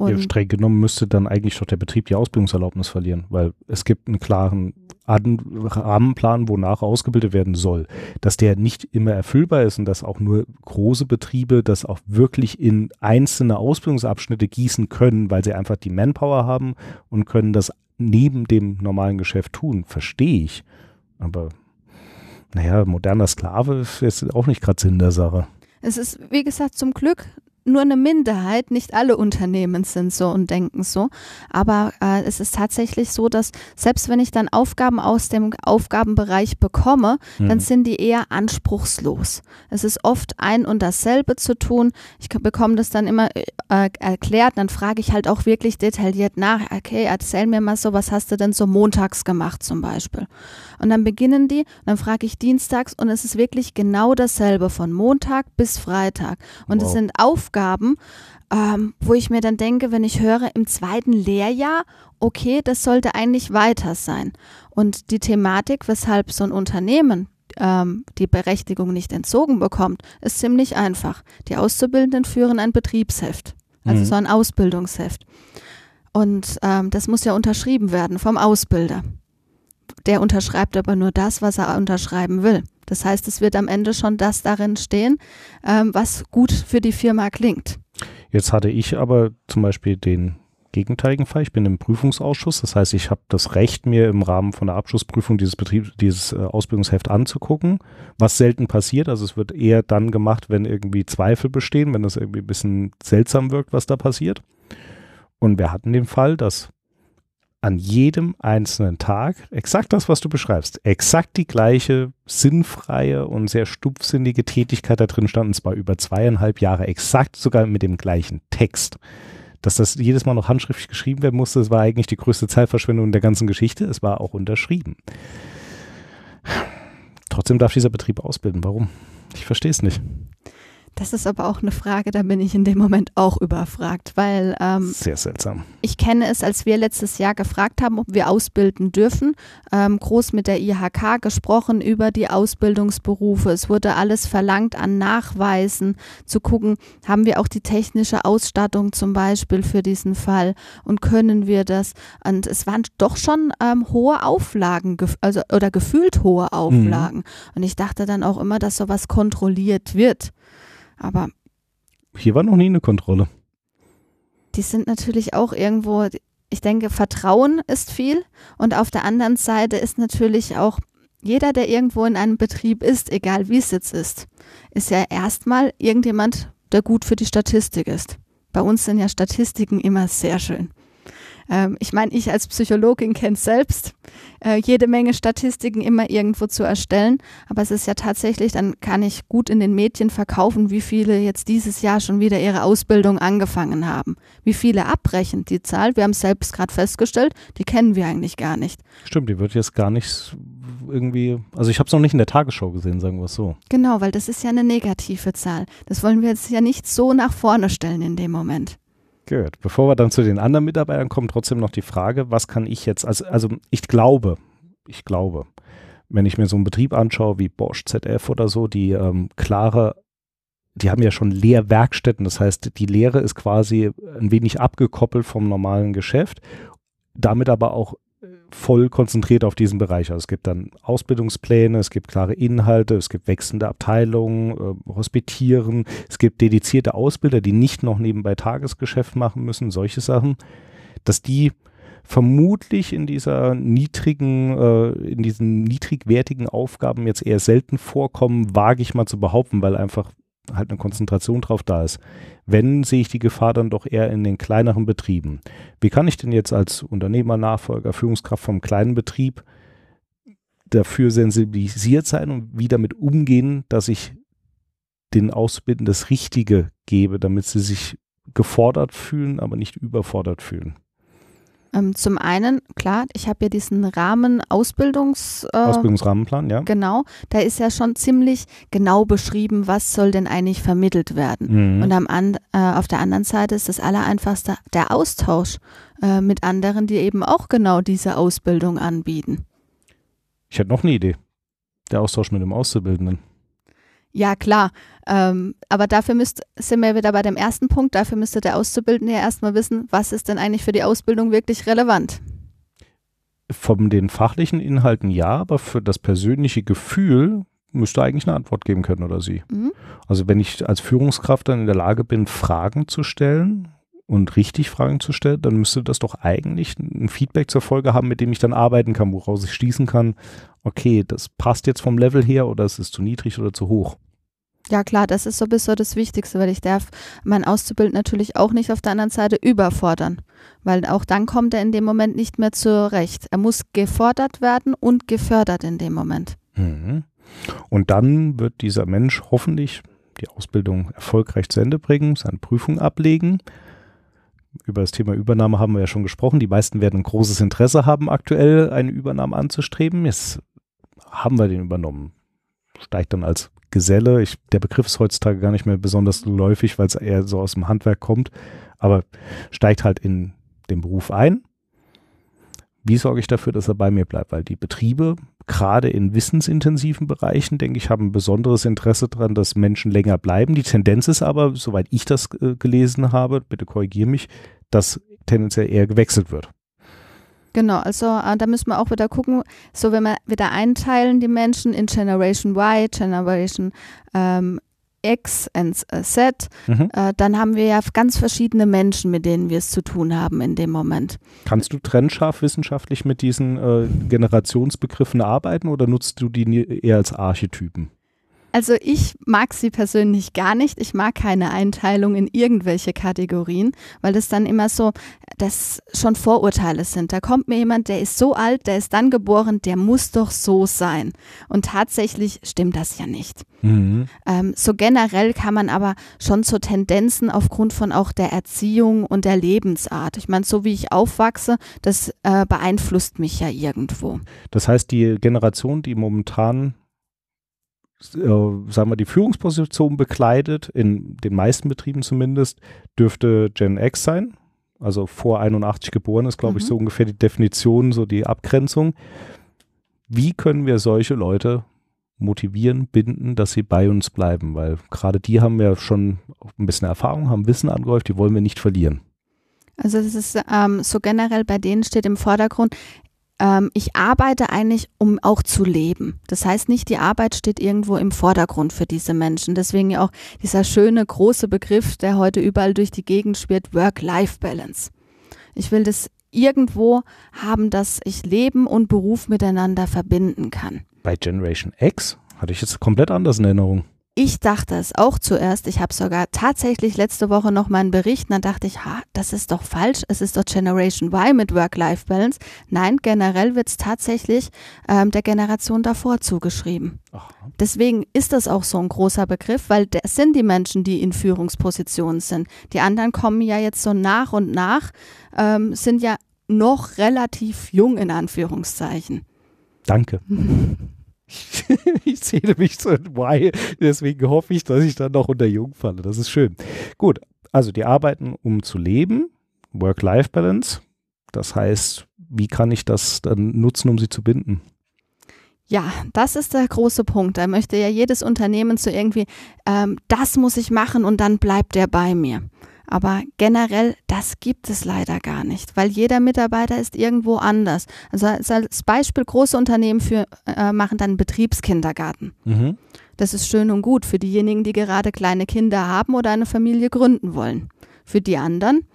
Und ja, streng genommen müsste dann eigentlich doch der Betrieb die Ausbildungserlaubnis verlieren, weil es gibt einen klaren Rahmenplan, wonach ausgebildet werden soll. Dass der nicht immer erfüllbar ist und dass auch nur große Betriebe das auch wirklich in einzelne Ausbildungsabschnitte gießen können, weil sie einfach die Manpower haben und können das neben dem normalen Geschäft tun, verstehe ich. Aber naja, moderner Sklave ist jetzt auch nicht gerade Sinn der Sache. Es ist, wie gesagt, zum Glück nur eine Minderheit, nicht alle Unternehmen sind so und denken so. Aber äh, es ist tatsächlich so, dass selbst wenn ich dann Aufgaben aus dem Aufgabenbereich bekomme, mhm. dann sind die eher anspruchslos. Es ist oft ein und dasselbe zu tun. Ich bekomme das dann immer äh, erklärt, dann frage ich halt auch wirklich detailliert nach. Okay, erzähl mir mal so, was hast du denn so montags gemacht zum Beispiel? Und dann beginnen die, dann frage ich dienstags und es ist wirklich genau dasselbe von Montag bis Freitag. Und wow. es sind Aufgaben, ähm, wo ich mir dann denke, wenn ich höre, im zweiten Lehrjahr, okay, das sollte eigentlich weiter sein. Und die Thematik, weshalb so ein Unternehmen ähm, die Berechtigung nicht entzogen bekommt, ist ziemlich einfach. Die Auszubildenden führen ein Betriebsheft, also mhm. so ein Ausbildungsheft. Und ähm, das muss ja unterschrieben werden vom Ausbilder. Der unterschreibt aber nur das, was er unterschreiben will. Das heißt, es wird am Ende schon das darin stehen, ähm, was gut für die Firma klingt. Jetzt hatte ich aber zum Beispiel den gegenteiligen Fall. Ich bin im Prüfungsausschuss. Das heißt, ich habe das Recht, mir im Rahmen von der Abschlussprüfung dieses Betrieb, dieses äh, Ausbildungsheft anzugucken, was selten passiert. Also es wird eher dann gemacht, wenn irgendwie Zweifel bestehen, wenn das irgendwie ein bisschen seltsam wirkt, was da passiert. Und wir hatten den Fall, dass an jedem einzelnen Tag exakt das, was du beschreibst, exakt die gleiche sinnfreie und sehr stumpfsinnige Tätigkeit da drin stand, und zwar über zweieinhalb Jahre, exakt sogar mit dem gleichen Text. Dass das jedes Mal noch handschriftlich geschrieben werden musste, das war eigentlich die größte Zeitverschwendung der ganzen Geschichte. Es war auch unterschrieben. Trotzdem darf dieser Betrieb ausbilden. Warum? Ich verstehe es nicht. Das ist aber auch eine Frage, da bin ich in dem Moment auch überfragt, weil ähm, sehr seltsam. Ich kenne es, als wir letztes Jahr gefragt haben, ob wir ausbilden dürfen, ähm, groß mit der IHK gesprochen über die Ausbildungsberufe. Es wurde alles verlangt an Nachweisen, zu gucken, haben wir auch die technische Ausstattung zum Beispiel für diesen Fall und können wir das? Und es waren doch schon ähm, hohe Auflagen, also oder gefühlt hohe mhm. Auflagen. Mhm. Und ich dachte dann auch immer, dass sowas kontrolliert wird. Aber hier war noch nie eine Kontrolle. Die sind natürlich auch irgendwo, ich denke, Vertrauen ist viel und auf der anderen Seite ist natürlich auch jeder, der irgendwo in einem Betrieb ist, egal wie es jetzt ist, ist ja erstmal irgendjemand, der gut für die Statistik ist. Bei uns sind ja Statistiken immer sehr schön. Ähm, ich meine, ich als Psychologin kenne selbst äh, jede Menge Statistiken immer irgendwo zu erstellen, aber es ist ja tatsächlich, dann kann ich gut in den Medien verkaufen, wie viele jetzt dieses Jahr schon wieder ihre Ausbildung angefangen haben. Wie viele abbrechen. Die Zahl, wir haben es selbst gerade festgestellt, die kennen wir eigentlich gar nicht. Stimmt, die wird jetzt gar nicht irgendwie, also ich habe es noch nicht in der Tagesschau gesehen, sagen wir es so. Genau, weil das ist ja eine negative Zahl. Das wollen wir jetzt ja nicht so nach vorne stellen in dem Moment. Gut. Bevor wir dann zu den anderen Mitarbeitern kommen, trotzdem noch die Frage, was kann ich jetzt, also, also ich glaube, ich glaube, wenn ich mir so einen Betrieb anschaue wie Bosch, ZF oder so, die ähm, klare, die haben ja schon Lehrwerkstätten. Das heißt, die Lehre ist quasi ein wenig abgekoppelt vom normalen Geschäft, damit aber auch voll konzentriert auf diesen Bereich. Also es gibt dann Ausbildungspläne, es gibt klare Inhalte, es gibt wechselnde Abteilungen, äh, Hospitieren, es gibt dedizierte Ausbilder, die nicht noch nebenbei Tagesgeschäft machen müssen, solche Sachen, dass die vermutlich in dieser niedrigen, äh, in diesen niedrigwertigen Aufgaben jetzt eher selten vorkommen, wage ich mal zu behaupten, weil einfach halt eine Konzentration drauf da ist. Wenn, sehe ich die Gefahr dann doch eher in den kleineren Betrieben. Wie kann ich denn jetzt als Unternehmer, Nachfolger, Führungskraft vom kleinen Betrieb dafür sensibilisiert sein und wie damit umgehen, dass ich den Ausbildenden das Richtige gebe, damit sie sich gefordert fühlen, aber nicht überfordert fühlen? Ähm, zum einen, klar, ich habe ja diesen Rahmen Ausbildungs, äh, Ausbildungsrahmenplan, ja. Genau, da ist ja schon ziemlich genau beschrieben, was soll denn eigentlich vermittelt werden. Mhm. Und am an, äh, auf der anderen Seite ist das Allereinfachste der Austausch äh, mit anderen, die eben auch genau diese Ausbildung anbieten. Ich hätte noch eine Idee. Der Austausch mit dem Auszubildenden. Ja, klar. Ähm, aber dafür müsst, sind wir wieder bei dem ersten Punkt, dafür müsste der Auszubildende ja erstmal wissen, was ist denn eigentlich für die Ausbildung wirklich relevant. Von den fachlichen Inhalten ja, aber für das persönliche Gefühl müsste eigentlich eine Antwort geben können oder sie. Mhm. Also wenn ich als Führungskraft dann in der Lage bin, Fragen zu stellen und richtig Fragen zu stellen, dann müsste das doch eigentlich ein Feedback zur Folge haben, mit dem ich dann arbeiten kann, woraus ich schließen kann, okay, das passt jetzt vom Level her oder es ist zu niedrig oder zu hoch. Ja klar, das ist sowieso das Wichtigste, weil ich darf mein Auszubildenden natürlich auch nicht auf der anderen Seite überfordern, weil auch dann kommt er in dem Moment nicht mehr zurecht. Er muss gefordert werden und gefördert in dem Moment. Mhm. Und dann wird dieser Mensch hoffentlich die Ausbildung erfolgreich zu Ende bringen, seine Prüfung ablegen. Über das Thema Übernahme haben wir ja schon gesprochen. Die meisten werden ein großes Interesse haben, aktuell eine Übernahme anzustreben. Jetzt haben wir den übernommen. Steigt dann als Geselle. Ich, der Begriff ist heutzutage gar nicht mehr besonders läufig, weil es eher so aus dem Handwerk kommt, aber steigt halt in den Beruf ein. Wie sorge ich dafür, dass er bei mir bleibt? Weil die Betriebe, gerade in wissensintensiven Bereichen, denke ich, haben ein besonderes Interesse daran, dass Menschen länger bleiben. Die Tendenz ist aber, soweit ich das äh, gelesen habe, bitte korrigiere mich, dass tendenziell eher gewechselt wird. Genau, also äh, da müssen wir auch wieder gucken, so wenn wir wieder einteilen die Menschen in Generation Y, Generation ähm, X und äh, Z, mhm. äh, dann haben wir ja ganz verschiedene Menschen, mit denen wir es zu tun haben in dem Moment. Kannst du trennscharf wissenschaftlich mit diesen äh, Generationsbegriffen arbeiten oder nutzt du die eher als Archetypen? Also ich mag sie persönlich gar nicht. Ich mag keine Einteilung in irgendwelche Kategorien, weil das dann immer so, das schon Vorurteile sind. Da kommt mir jemand, der ist so alt, der ist dann geboren, der muss doch so sein. Und tatsächlich stimmt das ja nicht. Mhm. Ähm, so generell kann man aber schon so Tendenzen aufgrund von auch der Erziehung und der Lebensart. Ich meine, so wie ich aufwachse, das äh, beeinflusst mich ja irgendwo. Das heißt, die Generation, die momentan äh, sagen wir, die Führungsposition bekleidet, in den meisten Betrieben zumindest, dürfte Gen X sein. Also vor 81 geboren ist, glaube mhm. ich, so ungefähr die Definition, so die Abgrenzung. Wie können wir solche Leute motivieren, binden, dass sie bei uns bleiben? Weil gerade die haben ja schon ein bisschen Erfahrung, haben Wissen angehäuft, die wollen wir nicht verlieren. Also das ist ähm, so generell bei denen steht im Vordergrund, ähm, ich arbeite eigentlich, um auch zu leben. Das heißt nicht, die Arbeit steht irgendwo im Vordergrund für diese Menschen. Deswegen ja auch dieser schöne große Begriff, der heute überall durch die Gegend schwirrt, Work-Life-Balance. Ich will das irgendwo haben, dass ich Leben und Beruf miteinander verbinden kann. Bei Generation X hatte ich jetzt komplett anders in Erinnerung. Ich dachte es auch zuerst. Ich habe sogar tatsächlich letzte Woche noch mal einen Bericht und dann dachte ich, ha, das ist doch falsch. Es ist doch Generation Y mit Work-Life-Balance. Nein, generell wird es tatsächlich ähm, der Generation davor zugeschrieben. Aha. Deswegen ist das auch so ein großer Begriff, weil das sind die Menschen, die in Führungspositionen sind. Die anderen kommen ja jetzt so nach und nach, ähm, sind ja noch relativ jung in Anführungszeichen. Danke. ich zähle mich so ein Y, deswegen hoffe ich, dass ich dann noch unter Jung falle. Das ist schön. Gut, also die arbeiten, um zu leben, Work-Life-Balance. Das heißt, wie kann ich das dann nutzen, um sie zu binden? Ja, das ist der große Punkt. Da möchte ja jedes Unternehmen zu irgendwie, ähm, das muss ich machen und dann bleibt der bei mir. Aber generell, das gibt es leider gar nicht, weil jeder Mitarbeiter ist irgendwo anders. Also als Beispiel, große Unternehmen für, äh, machen dann Betriebskindergarten. Mhm. Das ist schön und gut für diejenigen, die gerade kleine Kinder haben oder eine Familie gründen wollen. Für die anderen,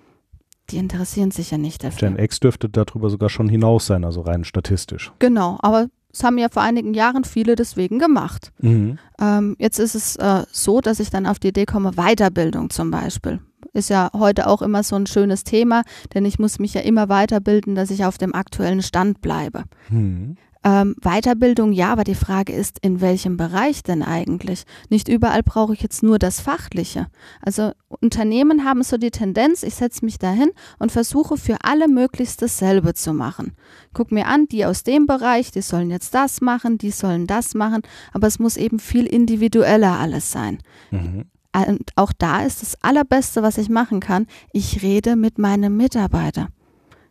die interessieren sich ja nicht dafür. Gen X dürfte darüber sogar schon hinaus sein, also rein statistisch. Genau, aber es haben ja vor einigen Jahren viele deswegen gemacht. Mhm. Ähm, jetzt ist es äh, so, dass ich dann auf die Idee komme, Weiterbildung zum Beispiel. Ist ja heute auch immer so ein schönes Thema, denn ich muss mich ja immer weiterbilden, dass ich auf dem aktuellen Stand bleibe. Mhm. Ähm, Weiterbildung ja, aber die Frage ist, in welchem Bereich denn eigentlich? Nicht überall brauche ich jetzt nur das Fachliche. Also Unternehmen haben so die Tendenz, ich setze mich dahin und versuche für alle möglichst dasselbe zu machen. Guck mir an, die aus dem Bereich, die sollen jetzt das machen, die sollen das machen, aber es muss eben viel individueller alles sein. Mhm. Und auch da ist das Allerbeste, was ich machen kann, ich rede mit meinem Mitarbeiter.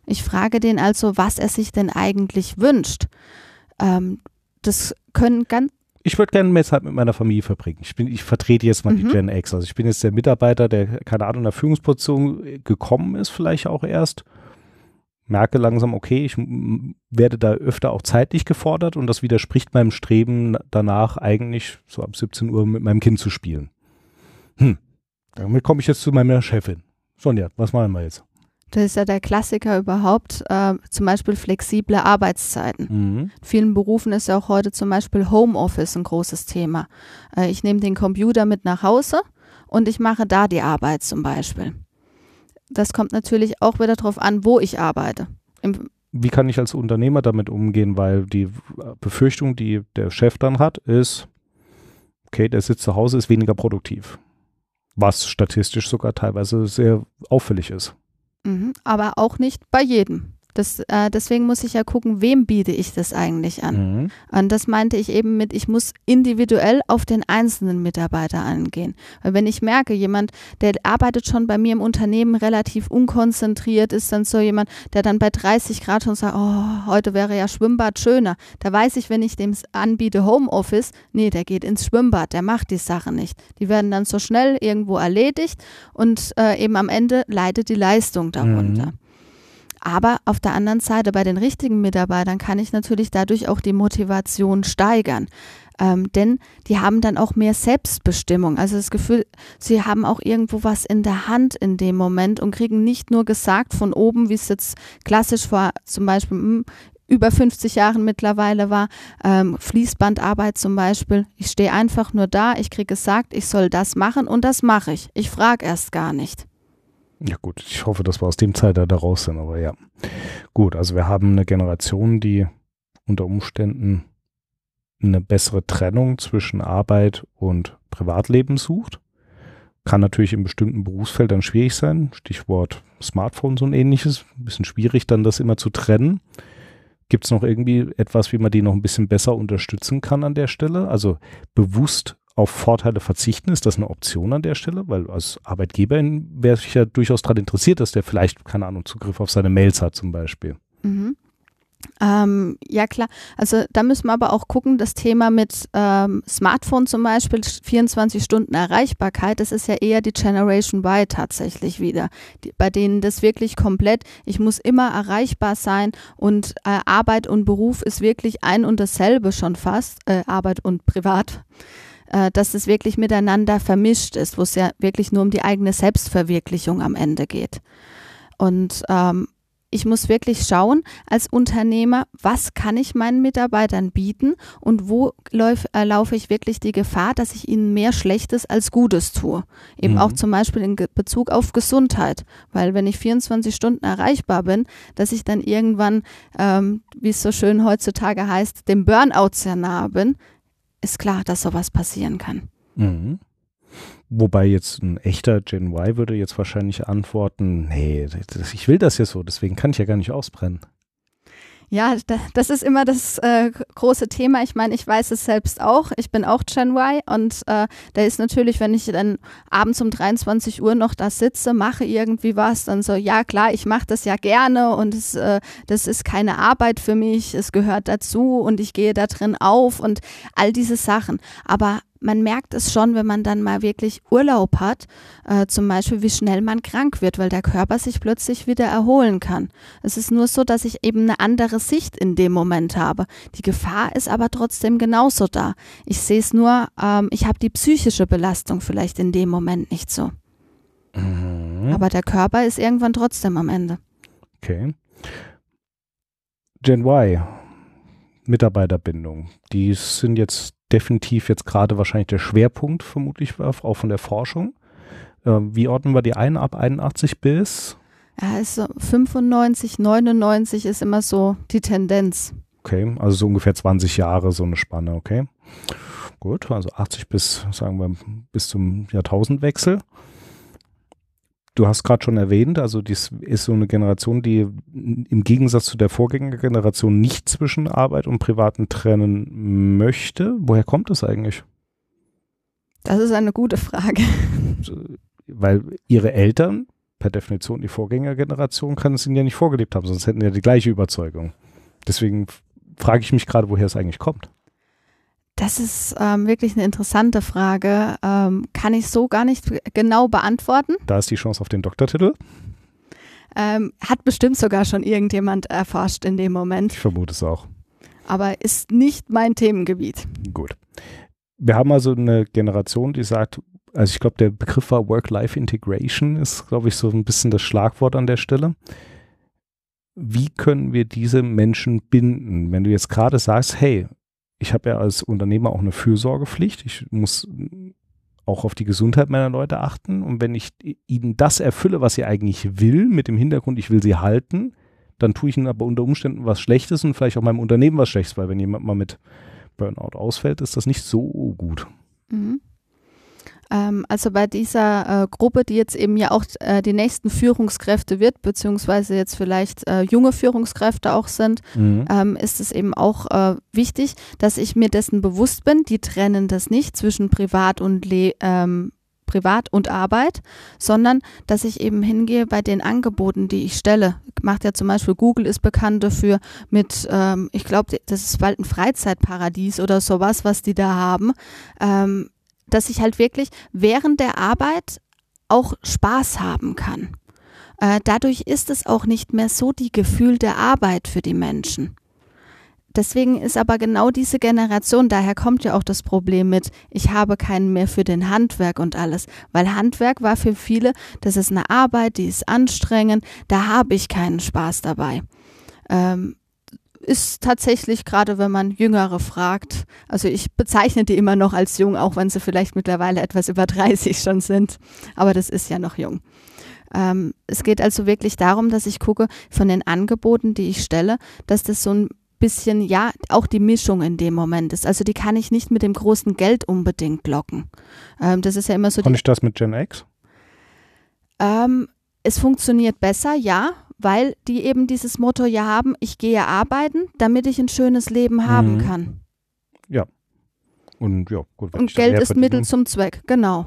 Ich frage den also, was er sich denn eigentlich wünscht. Ähm, das können ganz ich würde gerne mehr Zeit mit meiner Familie verbringen. Ich, bin, ich vertrete jetzt mal mhm. die Gen X. Also ich bin jetzt der Mitarbeiter, der, keine Ahnung, in der Führungsposition gekommen ist, vielleicht auch erst. Merke langsam, okay, ich werde da öfter auch zeitlich gefordert und das widerspricht meinem Streben danach eigentlich so ab 17 Uhr mit meinem Kind zu spielen. Hm, damit komme ich jetzt zu meiner Chefin. Sonja, was machen wir jetzt? Das ist ja der Klassiker überhaupt, äh, zum Beispiel flexible Arbeitszeiten. Mhm. In vielen Berufen ist ja auch heute zum Beispiel Homeoffice ein großes Thema. Äh, ich nehme den Computer mit nach Hause und ich mache da die Arbeit zum Beispiel. Das kommt natürlich auch wieder darauf an, wo ich arbeite. Im Wie kann ich als Unternehmer damit umgehen? Weil die Befürchtung, die der Chef dann hat, ist, okay, der sitzt zu Hause, ist weniger produktiv. Was statistisch sogar teilweise sehr auffällig ist. Mhm, aber auch nicht bei jedem. Das, äh, deswegen muss ich ja gucken, wem biete ich das eigentlich an. Mhm. Und das meinte ich eben mit, ich muss individuell auf den einzelnen Mitarbeiter angehen. Weil wenn ich merke, jemand, der arbeitet schon bei mir im Unternehmen relativ unkonzentriert, ist dann so jemand, der dann bei 30 Grad schon sagt, oh, heute wäre ja Schwimmbad schöner. Da weiß ich, wenn ich dem anbiete Homeoffice, nee, der geht ins Schwimmbad, der macht die Sache nicht. Die werden dann so schnell irgendwo erledigt und äh, eben am Ende leidet die Leistung darunter. Mhm. Aber auf der anderen Seite bei den richtigen Mitarbeitern kann ich natürlich dadurch auch die Motivation steigern. Ähm, denn die haben dann auch mehr Selbstbestimmung. Also das Gefühl, sie haben auch irgendwo was in der Hand in dem Moment und kriegen nicht nur gesagt von oben, wie es jetzt klassisch vor zum Beispiel hm, über 50 Jahren mittlerweile war, ähm, Fließbandarbeit zum Beispiel. Ich stehe einfach nur da, ich kriege gesagt, ich soll das machen und das mache ich. Ich frage erst gar nicht. Ja gut, ich hoffe, dass wir aus dem Zeitalter raus sind, aber ja. Gut, also wir haben eine Generation, die unter Umständen eine bessere Trennung zwischen Arbeit und Privatleben sucht. Kann natürlich in bestimmten Berufsfeldern schwierig sein. Stichwort Smartphones und ähnliches. Ein bisschen schwierig dann das immer zu trennen. Gibt es noch irgendwie etwas, wie man die noch ein bisschen besser unterstützen kann an der Stelle? Also bewusst auf Vorteile verzichten? Ist das eine Option an der Stelle? Weil als Arbeitgeberin wäre ich ja durchaus daran interessiert, dass der vielleicht, keine Ahnung, Zugriff auf seine Mails hat zum Beispiel. Mhm. Ähm, ja klar, also da müssen wir aber auch gucken, das Thema mit ähm, Smartphone zum Beispiel, 24 Stunden Erreichbarkeit, das ist ja eher die Generation Y tatsächlich wieder, die, bei denen das wirklich komplett, ich muss immer erreichbar sein und äh, Arbeit und Beruf ist wirklich ein und dasselbe schon fast, äh, Arbeit und Privat äh, dass es wirklich miteinander vermischt ist, wo es ja wirklich nur um die eigene Selbstverwirklichung am Ende geht. Und ähm, ich muss wirklich schauen als Unternehmer, was kann ich meinen Mitarbeitern bieten und wo lauf, äh, laufe ich wirklich die Gefahr, dass ich ihnen mehr Schlechtes als Gutes tue. Eben mhm. auch zum Beispiel in Bezug auf Gesundheit. Weil wenn ich 24 Stunden erreichbar bin, dass ich dann irgendwann, ähm, wie es so schön heutzutage heißt, dem Burnout sehr nahe bin, ist klar, dass sowas passieren kann. Mhm. Wobei jetzt ein echter Gen Y würde jetzt wahrscheinlich antworten, nee, ich will das ja so, deswegen kann ich ja gar nicht ausbrennen. Ja, das ist immer das äh, große Thema. Ich meine, ich weiß es selbst auch. Ich bin auch Gen Y und äh, da ist natürlich, wenn ich dann abends um 23 Uhr noch da sitze, mache irgendwie was, dann so, ja klar, ich mache das ja gerne und es, äh, das ist keine Arbeit für mich, es gehört dazu und ich gehe da drin auf und all diese Sachen. Aber man merkt es schon, wenn man dann mal wirklich Urlaub hat, äh, zum Beispiel, wie schnell man krank wird, weil der Körper sich plötzlich wieder erholen kann. Es ist nur so, dass ich eben eine andere Sicht in dem Moment habe. Die Gefahr ist aber trotzdem genauso da. Ich sehe es nur, ähm, ich habe die psychische Belastung vielleicht in dem Moment nicht so. Mhm. Aber der Körper ist irgendwann trotzdem am Ende. Okay. Gen Y, Mitarbeiterbindung, die sind jetzt definitiv jetzt gerade wahrscheinlich der Schwerpunkt, vermutlich auch von der Forschung. Äh, wie ordnen wir die ein ab 81 bis? Ja, also 95, 99 ist immer so die Tendenz. Okay, also so ungefähr 20 Jahre so eine Spanne, okay. Gut, also 80 bis, sagen wir, bis zum Jahrtausendwechsel. Du hast gerade schon erwähnt, also dies ist so eine Generation, die im Gegensatz zu der Vorgängergeneration nicht zwischen Arbeit und Privaten trennen möchte. Woher kommt das eigentlich? Das ist eine gute Frage. Weil ihre Eltern, per Definition die Vorgängergeneration, kann es ihnen ja nicht vorgelebt haben, sonst hätten sie ja die gleiche Überzeugung. Deswegen frage ich mich gerade, woher es eigentlich kommt. Das ist ähm, wirklich eine interessante Frage. Ähm, kann ich so gar nicht genau beantworten. Da ist die Chance auf den Doktortitel. Ähm, hat bestimmt sogar schon irgendjemand erforscht in dem Moment. Ich vermute es auch. Aber ist nicht mein Themengebiet. Gut. Wir haben also eine Generation, die sagt, also ich glaube, der Begriff war Work-Life-Integration, ist, glaube ich, so ein bisschen das Schlagwort an der Stelle. Wie können wir diese Menschen binden? Wenn du jetzt gerade sagst, hey, ich habe ja als Unternehmer auch eine Fürsorgepflicht. Ich muss auch auf die Gesundheit meiner Leute achten. Und wenn ich ihnen das erfülle, was sie eigentlich will, mit dem Hintergrund, ich will sie halten, dann tue ich ihnen aber unter Umständen was Schlechtes und vielleicht auch meinem Unternehmen was Schlechtes, weil wenn jemand mal mit Burnout ausfällt, ist das nicht so gut. Mhm. Ähm, also bei dieser äh, Gruppe, die jetzt eben ja auch äh, die nächsten Führungskräfte wird, beziehungsweise jetzt vielleicht äh, junge Führungskräfte auch sind, mhm. ähm, ist es eben auch äh, wichtig, dass ich mir dessen bewusst bin. Die trennen das nicht zwischen Privat und Le ähm, Privat und Arbeit, sondern dass ich eben hingehe bei den Angeboten, die ich stelle. Macht ja zum Beispiel Google ist bekannt dafür mit, ähm, ich glaube, das ist bald ein Freizeitparadies oder sowas, was die da haben. Ähm, dass ich halt wirklich während der Arbeit auch Spaß haben kann. Äh, dadurch ist es auch nicht mehr so die Gefühl der Arbeit für die Menschen. Deswegen ist aber genau diese Generation, daher kommt ja auch das Problem mit, ich habe keinen mehr für den Handwerk und alles, weil Handwerk war für viele, das ist eine Arbeit, die ist anstrengend, da habe ich keinen Spaß dabei. Ähm, ist tatsächlich gerade, wenn man Jüngere fragt, also ich bezeichne die immer noch als jung, auch wenn sie vielleicht mittlerweile etwas über 30 schon sind, aber das ist ja noch jung. Ähm, es geht also wirklich darum, dass ich gucke von den Angeboten, die ich stelle, dass das so ein bisschen, ja, auch die Mischung in dem Moment ist. Also die kann ich nicht mit dem großen Geld unbedingt locken. Ähm, das ist ja immer so. Kann ich das mit Gen X? Ähm, es funktioniert besser, ja, weil die eben dieses Motto ja haben, ich gehe arbeiten, damit ich ein schönes Leben haben mhm. kann. Ja. Und ja, gut. Und Geld ist Mittel zum Zweck, genau.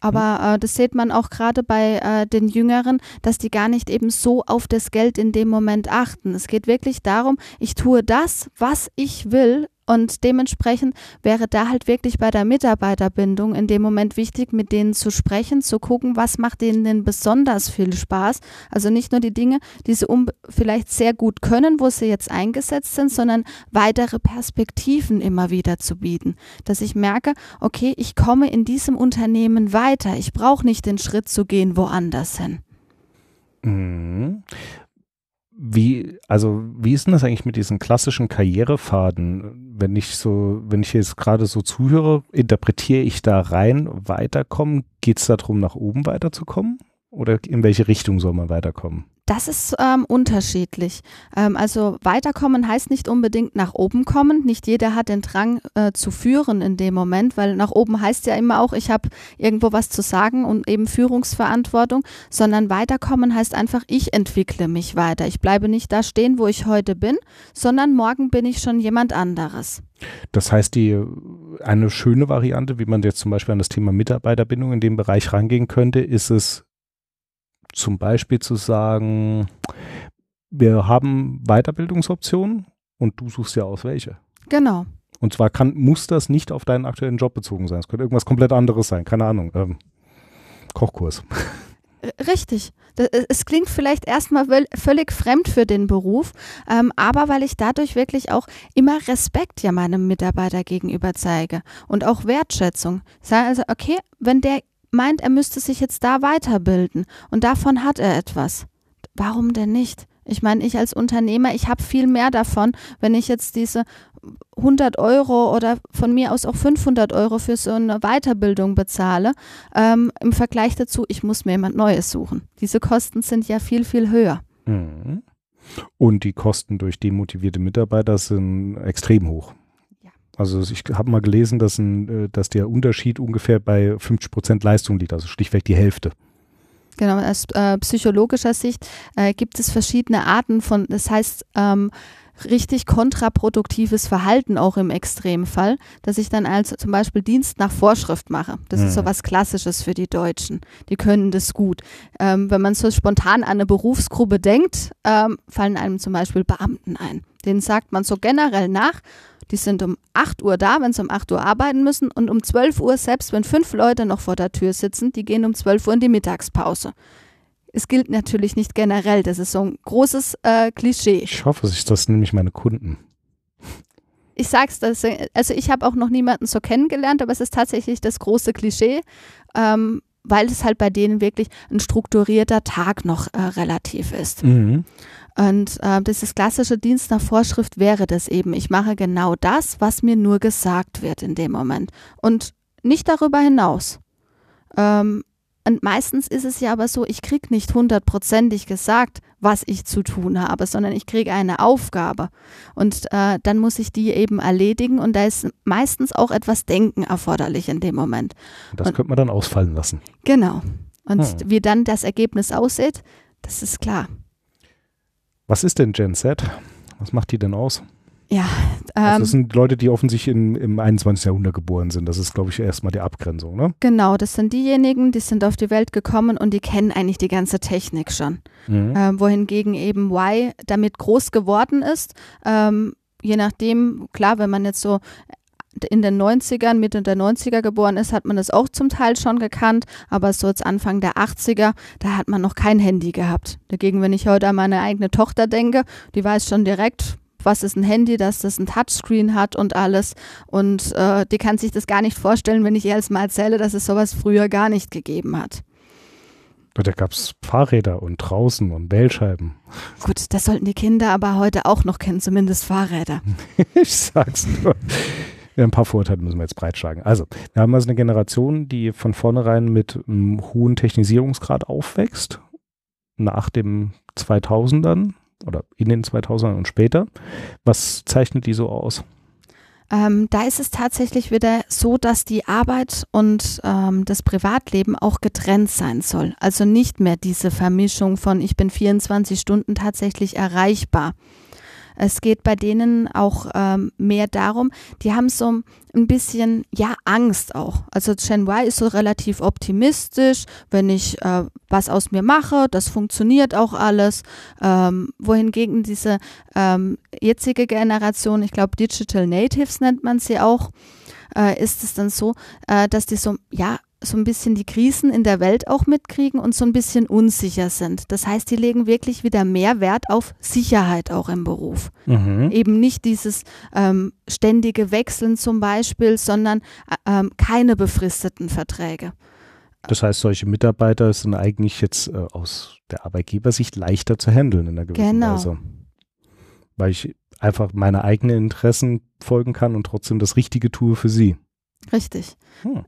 Aber mhm. äh, das sieht man auch gerade bei äh, den Jüngeren, dass die gar nicht eben so auf das Geld in dem Moment achten. Es geht wirklich darum, ich tue das, was ich will und dementsprechend wäre da halt wirklich bei der Mitarbeiterbindung in dem Moment wichtig, mit denen zu sprechen, zu gucken, was macht denen denn besonders viel Spaß. Also nicht nur die Dinge, die sie vielleicht sehr gut können, wo sie jetzt eingesetzt sind, sondern weitere Perspektiven immer wieder zu bieten. Dass ich merke, okay, ich komme in diesem Unternehmen weiter. Ich brauche nicht den Schritt zu gehen woanders hin. Mhm. Wie, also, wie ist denn das eigentlich mit diesen klassischen Karrierefaden? Wenn ich so, wenn ich jetzt gerade so zuhöre, interpretiere ich da rein weiterkommen? Geht es darum, nach oben weiterzukommen? Oder in welche Richtung soll man weiterkommen? Das ist ähm, unterschiedlich. Ähm, also weiterkommen heißt nicht unbedingt nach oben kommen. Nicht jeder hat den Drang äh, zu führen in dem Moment, weil nach oben heißt ja immer auch, ich habe irgendwo was zu sagen und eben Führungsverantwortung, sondern weiterkommen heißt einfach, ich entwickle mich weiter. Ich bleibe nicht da stehen, wo ich heute bin, sondern morgen bin ich schon jemand anderes. Das heißt, die eine schöne Variante, wie man jetzt zum Beispiel an das Thema Mitarbeiterbindung in dem Bereich rangehen könnte, ist es zum Beispiel zu sagen, wir haben Weiterbildungsoptionen und du suchst ja aus welche. Genau. Und zwar kann, muss das nicht auf deinen aktuellen Job bezogen sein. Es könnte irgendwas komplett anderes sein. Keine Ahnung. Ähm, Kochkurs. Richtig. Es klingt vielleicht erstmal völlig fremd für den Beruf, ähm, aber weil ich dadurch wirklich auch immer Respekt ja meinem Mitarbeiter gegenüber zeige und auch Wertschätzung. Ich sage also, okay, wenn der meint, er müsste sich jetzt da weiterbilden und davon hat er etwas. Warum denn nicht? Ich meine, ich als Unternehmer, ich habe viel mehr davon, wenn ich jetzt diese 100 Euro oder von mir aus auch 500 Euro für so eine Weiterbildung bezahle, ähm, im Vergleich dazu, ich muss mir jemand Neues suchen. Diese Kosten sind ja viel, viel höher. Mhm. Und die Kosten durch demotivierte Mitarbeiter sind extrem hoch. Also ich habe mal gelesen, dass, ein, äh, dass der Unterschied ungefähr bei 50 Prozent Leistung liegt, also schlichtweg die Hälfte. Genau, aus äh, psychologischer Sicht äh, gibt es verschiedene Arten von, das heißt, ähm, richtig kontraproduktives Verhalten auch im Extremfall, dass ich dann als zum Beispiel Dienst nach Vorschrift mache. Das mhm. ist so mhm. was Klassisches für die Deutschen. Die können das gut. Ähm, wenn man so spontan an eine Berufsgruppe denkt, ähm, fallen einem zum Beispiel Beamten ein. Denen sagt man so generell nach, die sind um 8 Uhr da, wenn sie um 8 Uhr arbeiten müssen und um 12 Uhr, selbst wenn fünf Leute noch vor der Tür sitzen, die gehen um 12 Uhr in die Mittagspause. Es gilt natürlich nicht generell, das ist so ein großes äh, Klischee. Ich hoffe, ich das nämlich meine Kunden. Ich sag's, das, also ich habe auch noch niemanden so kennengelernt, aber es ist tatsächlich das große Klischee, ähm, weil es halt bei denen wirklich ein strukturierter Tag noch äh, relativ ist. Mhm. Und äh, dieses klassische Dienst nach Vorschrift wäre das eben. Ich mache genau das, was mir nur gesagt wird in dem Moment und nicht darüber hinaus. Ähm, und meistens ist es ja aber so, ich kriege nicht hundertprozentig gesagt, was ich zu tun habe, sondern ich kriege eine Aufgabe. Und äh, dann muss ich die eben erledigen und da ist meistens auch etwas Denken erforderlich in dem Moment. Das und, könnte man dann ausfallen lassen. Genau. Und hm. wie dann das Ergebnis aussieht, das ist klar. Was ist denn Gen Z? Was macht die denn aus? Ja, ähm, also das sind Leute, die offensichtlich in, im 21. Jahrhundert geboren sind. Das ist, glaube ich, erstmal die Abgrenzung, ne? Genau, das sind diejenigen, die sind auf die Welt gekommen und die kennen eigentlich die ganze Technik schon. Mhm. Ähm, wohingegen eben Y damit groß geworden ist. Ähm, je nachdem, klar, wenn man jetzt so in den 90ern, Mitte der 90er geboren ist, hat man das auch zum Teil schon gekannt, aber so jetzt Anfang der 80er, da hat man noch kein Handy gehabt. Dagegen, wenn ich heute an meine eigene Tochter denke, die weiß schon direkt, was ist ein Handy, dass das ein Touchscreen hat und alles. Und äh, die kann sich das gar nicht vorstellen, wenn ich ihr jetzt mal erzähle, dass es sowas früher gar nicht gegeben hat. Da gab es Fahrräder und draußen und Wählscheiben. Gut, das sollten die Kinder aber heute auch noch kennen, zumindest Fahrräder. ich sag's nur. Ein paar Vorurteile müssen wir jetzt breitschlagen. Also, wir haben also eine Generation, die von vornherein mit einem hohen Technisierungsgrad aufwächst, nach dem 2000ern oder in den 2000ern und später. Was zeichnet die so aus? Ähm, da ist es tatsächlich wieder so, dass die Arbeit und ähm, das Privatleben auch getrennt sein soll. Also nicht mehr diese Vermischung von ich bin 24 Stunden tatsächlich erreichbar. Es geht bei denen auch ähm, mehr darum, die haben so ein bisschen, ja, Angst auch. Also Chen Y ist so relativ optimistisch, wenn ich äh, was aus mir mache, das funktioniert auch alles. Ähm, wohingegen diese ähm, jetzige Generation, ich glaube Digital Natives nennt man sie auch, äh, ist es dann so, äh, dass die so, ja, so ein bisschen die Krisen in der Welt auch mitkriegen und so ein bisschen unsicher sind. Das heißt, die legen wirklich wieder mehr Wert auf Sicherheit auch im Beruf. Mhm. Eben nicht dieses ähm, ständige Wechseln zum Beispiel, sondern äh, ähm, keine befristeten Verträge. Das heißt, solche Mitarbeiter sind eigentlich jetzt äh, aus der Arbeitgebersicht leichter zu handeln in einer gewissen genau. Weise. Weil ich einfach meine eigenen Interessen folgen kann und trotzdem das Richtige tue für sie. Richtig. Hm.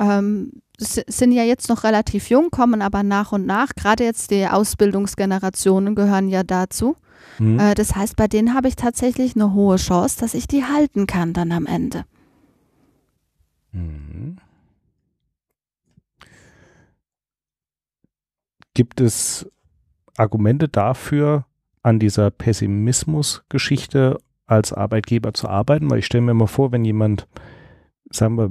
Ähm, sind ja jetzt noch relativ jung, kommen aber nach und nach. Gerade jetzt die Ausbildungsgenerationen gehören ja dazu. Mhm. Äh, das heißt, bei denen habe ich tatsächlich eine hohe Chance, dass ich die halten kann dann am Ende. Mhm. Gibt es Argumente dafür, an dieser Pessimismus-Geschichte als Arbeitgeber zu arbeiten? Weil ich stelle mir mal vor, wenn jemand, sagen wir,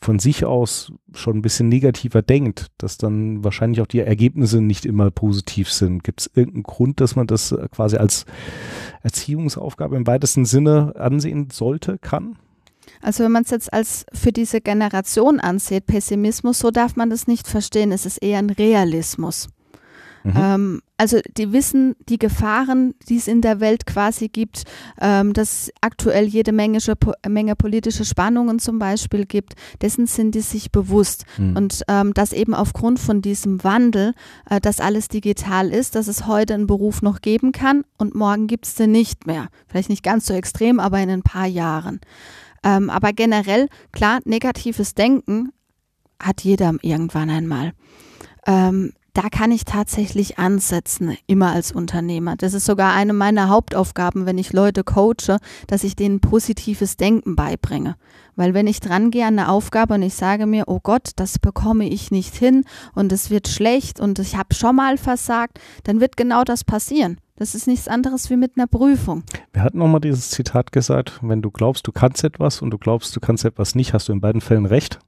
von sich aus schon ein bisschen negativer denkt, dass dann wahrscheinlich auch die Ergebnisse nicht immer positiv sind. Gibt es irgendeinen Grund, dass man das quasi als Erziehungsaufgabe im weitesten Sinne ansehen sollte, kann? Also wenn man es jetzt als für diese Generation ansieht, Pessimismus, so darf man das nicht verstehen. Es ist eher ein Realismus. Mhm. Ähm, also die wissen die Gefahren, die es in der Welt quasi gibt, ähm, dass aktuell jede Menge, Menge politische Spannungen zum Beispiel gibt, dessen sind die sich bewusst. Mhm. Und ähm, dass eben aufgrund von diesem Wandel, äh, dass alles digital ist, dass es heute einen Beruf noch geben kann und morgen gibt es den nicht mehr. Vielleicht nicht ganz so extrem, aber in ein paar Jahren. Ähm, aber generell, klar, negatives Denken hat jeder irgendwann einmal. Ähm, da kann ich tatsächlich ansetzen, immer als Unternehmer. Das ist sogar eine meiner Hauptaufgaben, wenn ich Leute coache, dass ich denen positives Denken beibringe. Weil wenn ich dran gehe an eine Aufgabe und ich sage mir, oh Gott, das bekomme ich nicht hin und es wird schlecht und ich habe schon mal versagt, dann wird genau das passieren. Das ist nichts anderes wie mit einer Prüfung. Wir hatten nochmal dieses Zitat gesagt, wenn du glaubst, du kannst etwas und du glaubst, du kannst etwas nicht, hast du in beiden Fällen recht.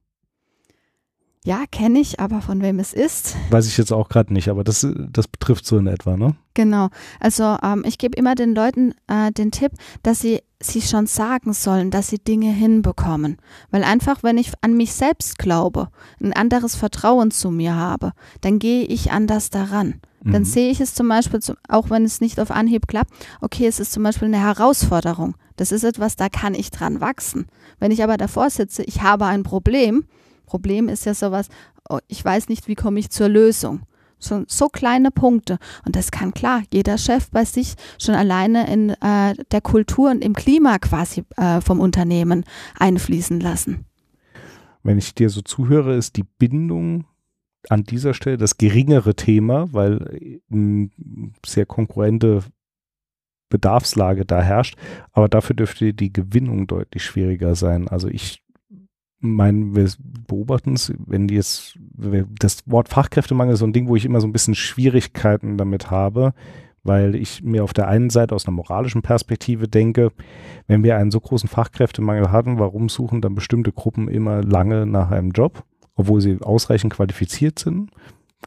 Ja, kenne ich, aber von wem es ist. Weiß ich jetzt auch gerade nicht, aber das, das betrifft so in etwa, ne? Genau. Also ähm, ich gebe immer den Leuten äh, den Tipp, dass sie sich schon sagen sollen, dass sie Dinge hinbekommen. Weil einfach, wenn ich an mich selbst glaube, ein anderes Vertrauen zu mir habe, dann gehe ich anders daran. Dann mhm. sehe ich es zum Beispiel, auch wenn es nicht auf Anhieb klappt, okay, es ist zum Beispiel eine Herausforderung. Das ist etwas, da kann ich dran wachsen. Wenn ich aber davor sitze, ich habe ein Problem, Problem ist ja sowas, oh, ich weiß nicht, wie komme ich zur Lösung. So, so kleine Punkte. Und das kann klar jeder Chef bei sich schon alleine in äh, der Kultur und im Klima quasi äh, vom Unternehmen einfließen lassen. Wenn ich dir so zuhöre, ist die Bindung an dieser Stelle das geringere Thema, weil äh, sehr konkurrente Bedarfslage da herrscht. Aber dafür dürfte die Gewinnung deutlich schwieriger sein. Also ich mein, wir beobachten es, wenn die jetzt, das Wort Fachkräftemangel ist so ein Ding, wo ich immer so ein bisschen Schwierigkeiten damit habe, weil ich mir auf der einen Seite aus einer moralischen Perspektive denke, wenn wir einen so großen Fachkräftemangel hatten, warum suchen dann bestimmte Gruppen immer lange nach einem Job, obwohl sie ausreichend qualifiziert sind?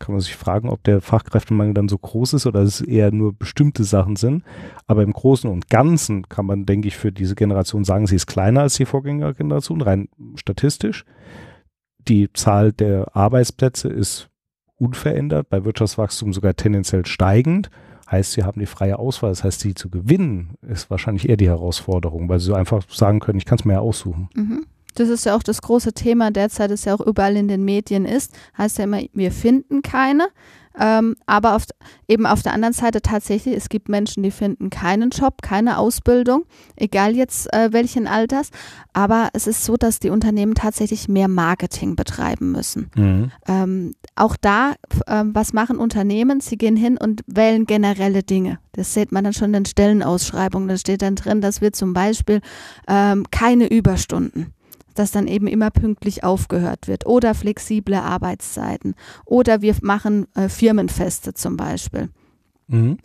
Kann man sich fragen, ob der Fachkräftemangel dann so groß ist oder es eher nur bestimmte Sachen sind. Aber im Großen und Ganzen kann man, denke ich, für diese Generation sagen, sie ist kleiner als die Vorgängergeneration, rein statistisch. Die Zahl der Arbeitsplätze ist unverändert, bei Wirtschaftswachstum sogar tendenziell steigend. Heißt, sie haben die freie Auswahl. Das heißt, sie zu gewinnen, ist wahrscheinlich eher die Herausforderung, weil sie so einfach sagen können, ich kann es mir ja aussuchen. Mhm. Das ist ja auch das große Thema derzeit, das ja auch überall in den Medien ist. Heißt ja immer, wir finden keine. Ähm, aber auf, eben auf der anderen Seite tatsächlich, es gibt Menschen, die finden keinen Job, keine Ausbildung, egal jetzt äh, welchen Alters. Aber es ist so, dass die Unternehmen tatsächlich mehr Marketing betreiben müssen. Mhm. Ähm, auch da, äh, was machen Unternehmen? Sie gehen hin und wählen generelle Dinge. Das sieht man dann schon in den Stellenausschreibungen. Da steht dann drin, dass wir zum Beispiel ähm, keine Überstunden dass dann eben immer pünktlich aufgehört wird oder flexible Arbeitszeiten oder wir machen äh, Firmenfeste zum Beispiel. Mhm.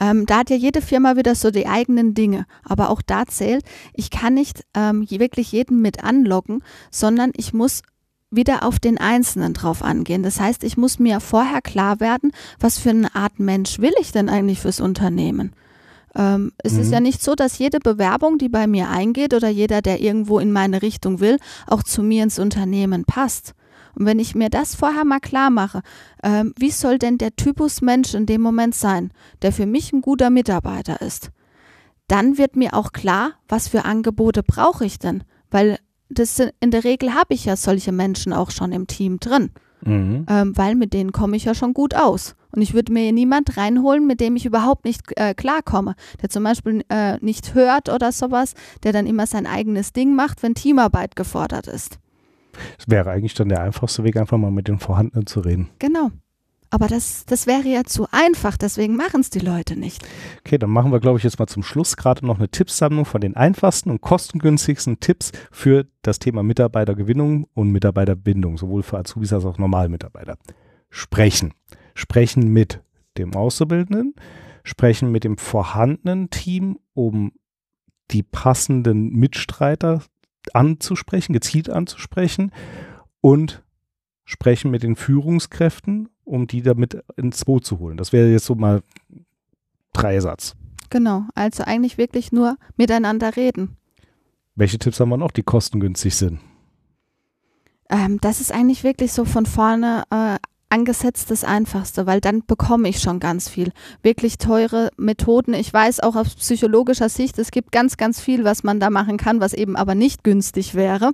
Ähm, da hat ja jede Firma wieder so die eigenen Dinge, aber auch da zählt, ich kann nicht ähm, wirklich jeden mit anlocken, sondern ich muss wieder auf den Einzelnen drauf angehen. Das heißt, ich muss mir vorher klar werden, was für eine Art Mensch will ich denn eigentlich fürs Unternehmen? Ähm, es mhm. ist ja nicht so, dass jede Bewerbung, die bei mir eingeht oder jeder, der irgendwo in meine Richtung will, auch zu mir ins Unternehmen passt. Und wenn ich mir das vorher mal klar mache, ähm, wie soll denn der Typus Mensch in dem Moment sein, der für mich ein guter Mitarbeiter ist, dann wird mir auch klar, was für Angebote brauche ich denn, weil das in der Regel habe ich ja solche Menschen auch schon im Team drin, mhm. ähm, weil mit denen komme ich ja schon gut aus. Und ich würde mir niemand reinholen, mit dem ich überhaupt nicht äh, klarkomme, der zum Beispiel äh, nicht hört oder sowas, der dann immer sein eigenes Ding macht, wenn Teamarbeit gefordert ist. Es wäre eigentlich dann der einfachste Weg, einfach mal mit den Vorhandenen zu reden. Genau. Aber das, das wäre ja zu einfach, deswegen machen es die Leute nicht. Okay, dann machen wir, glaube ich, jetzt mal zum Schluss gerade noch eine Tippsammlung von den einfachsten und kostengünstigsten Tipps für das Thema Mitarbeitergewinnung und Mitarbeiterbindung, sowohl für Azubis als auch Normalmitarbeiter. Sprechen. Sprechen mit dem Auszubildenden, sprechen mit dem vorhandenen Team, um die passenden Mitstreiter anzusprechen, gezielt anzusprechen und sprechen mit den Führungskräften, um die damit ins Boot zu holen. Das wäre jetzt so mal drei Satz. Genau, also eigentlich wirklich nur miteinander reden. Welche Tipps haben wir noch, die kostengünstig sind? Ähm, das ist eigentlich wirklich so von vorne äh, angesetzt das Einfachste, weil dann bekomme ich schon ganz viel. Wirklich teure Methoden. Ich weiß auch aus psychologischer Sicht, es gibt ganz, ganz viel, was man da machen kann, was eben aber nicht günstig wäre.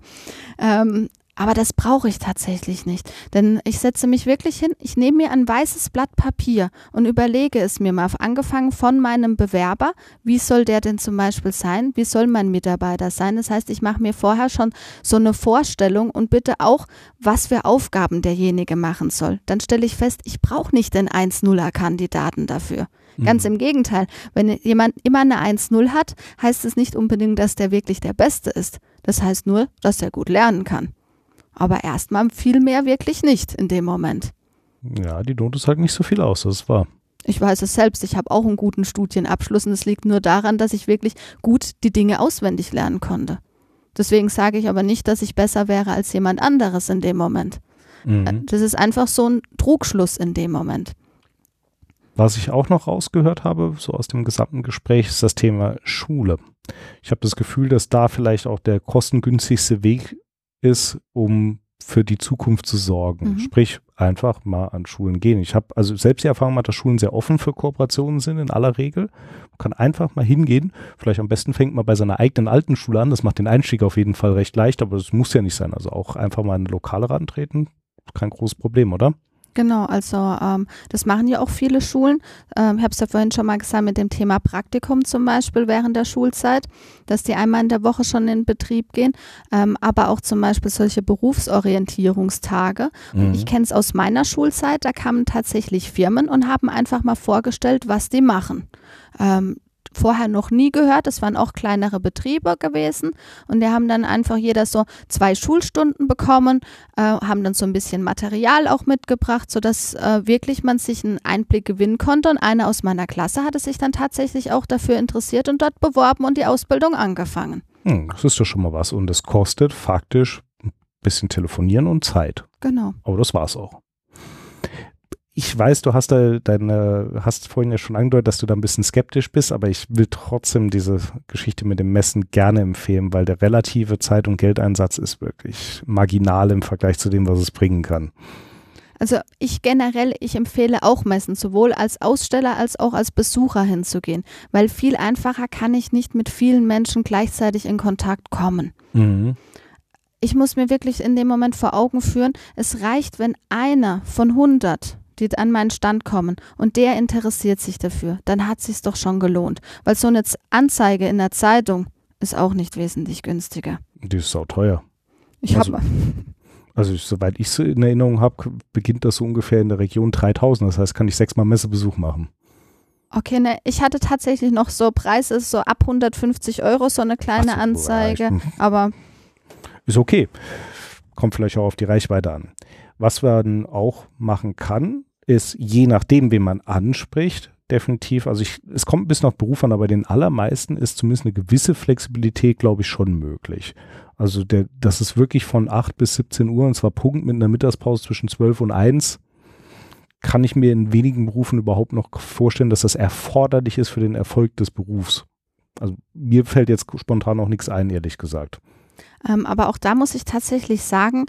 Ähm, aber das brauche ich tatsächlich nicht. Denn ich setze mich wirklich hin, ich nehme mir ein weißes Blatt Papier und überlege es mir mal, angefangen von meinem Bewerber, wie soll der denn zum Beispiel sein, wie soll mein Mitarbeiter sein. Das heißt, ich mache mir vorher schon so eine Vorstellung und bitte auch, was für Aufgaben derjenige machen soll. Dann stelle ich fest, ich brauche nicht den 1-0er-Kandidaten dafür. Ganz mhm. im Gegenteil, wenn jemand immer eine 1-0 hat, heißt es nicht unbedingt, dass der wirklich der Beste ist. Das heißt nur, dass er gut lernen kann. Aber erstmal viel mehr wirklich nicht in dem Moment. Ja, die Note sagt nicht so viel aus, das ist wahr. Ich weiß es selbst, ich habe auch einen guten Studienabschluss und es liegt nur daran, dass ich wirklich gut die Dinge auswendig lernen konnte. Deswegen sage ich aber nicht, dass ich besser wäre als jemand anderes in dem Moment. Mhm. Das ist einfach so ein Trugschluss in dem Moment. Was ich auch noch rausgehört habe, so aus dem gesamten Gespräch, ist das Thema Schule. Ich habe das Gefühl, dass da vielleicht auch der kostengünstigste Weg ist, um für die Zukunft zu sorgen. Mhm. Sprich, einfach mal an Schulen gehen. Ich habe also selbst die Erfahrung gemacht, dass Schulen sehr offen für Kooperationen sind in aller Regel. Man kann einfach mal hingehen. Vielleicht am besten fängt man bei seiner eigenen alten Schule an. Das macht den Einstieg auf jeden Fall recht leicht, aber das muss ja nicht sein. Also auch einfach mal in eine Lokale rantreten. Kein großes Problem, oder? Genau, also ähm, das machen ja auch viele Schulen. Ähm, ich habe es ja vorhin schon mal gesagt mit dem Thema Praktikum zum Beispiel während der Schulzeit, dass die einmal in der Woche schon in Betrieb gehen, ähm, aber auch zum Beispiel solche Berufsorientierungstage. Mhm. Ich kenne es aus meiner Schulzeit, da kamen tatsächlich Firmen und haben einfach mal vorgestellt, was die machen. Vorher noch nie gehört. Das waren auch kleinere Betriebe gewesen und die haben dann einfach jeder so zwei Schulstunden bekommen, äh, haben dann so ein bisschen Material auch mitgebracht, sodass äh, wirklich man sich einen Einblick gewinnen konnte. Und einer aus meiner Klasse hatte sich dann tatsächlich auch dafür interessiert und dort beworben und die Ausbildung angefangen. Hm, das ist doch schon mal was und es kostet faktisch ein bisschen telefonieren und Zeit. Genau. Aber das war es auch ich weiß, du hast da deine, hast vorhin ja schon angedeutet, dass du da ein bisschen skeptisch bist, aber ich will trotzdem diese Geschichte mit dem Messen gerne empfehlen, weil der relative Zeit- und Geldeinsatz ist wirklich marginal im Vergleich zu dem, was es bringen kann. Also ich generell, ich empfehle auch Messen, sowohl als Aussteller als auch als Besucher hinzugehen, weil viel einfacher kann ich nicht mit vielen Menschen gleichzeitig in Kontakt kommen. Mhm. Ich muss mir wirklich in dem Moment vor Augen führen, es reicht, wenn einer von 100 die an meinen Stand kommen und der interessiert sich dafür, dann hat sich's doch schon gelohnt. Weil so eine Anzeige in der Zeitung ist auch nicht wesentlich günstiger. Die ist auch teuer. Ich also, habe also soweit ich es in Erinnerung habe, beginnt das so ungefähr in der Region 3000. Das heißt, kann ich sechsmal Messebesuch machen. Okay, ne, ich hatte tatsächlich noch so Preise, so ab 150 Euro, so eine kleine so, Anzeige, aber. Ist okay. Kommt vielleicht auch auf die Reichweite an. Was man auch machen kann, ist je nachdem, wen man anspricht, definitiv, also ich, es kommt ein bisschen auf Beruf an, aber den allermeisten ist zumindest eine gewisse Flexibilität, glaube ich, schon möglich. Also der, das ist wirklich von 8 bis 17 Uhr und zwar Punkt mit einer Mittagspause zwischen 12 und 1 kann ich mir in wenigen Berufen überhaupt noch vorstellen, dass das erforderlich ist für den Erfolg des Berufs. Also mir fällt jetzt spontan auch nichts ein, ehrlich gesagt. Ähm, aber auch da muss ich tatsächlich sagen,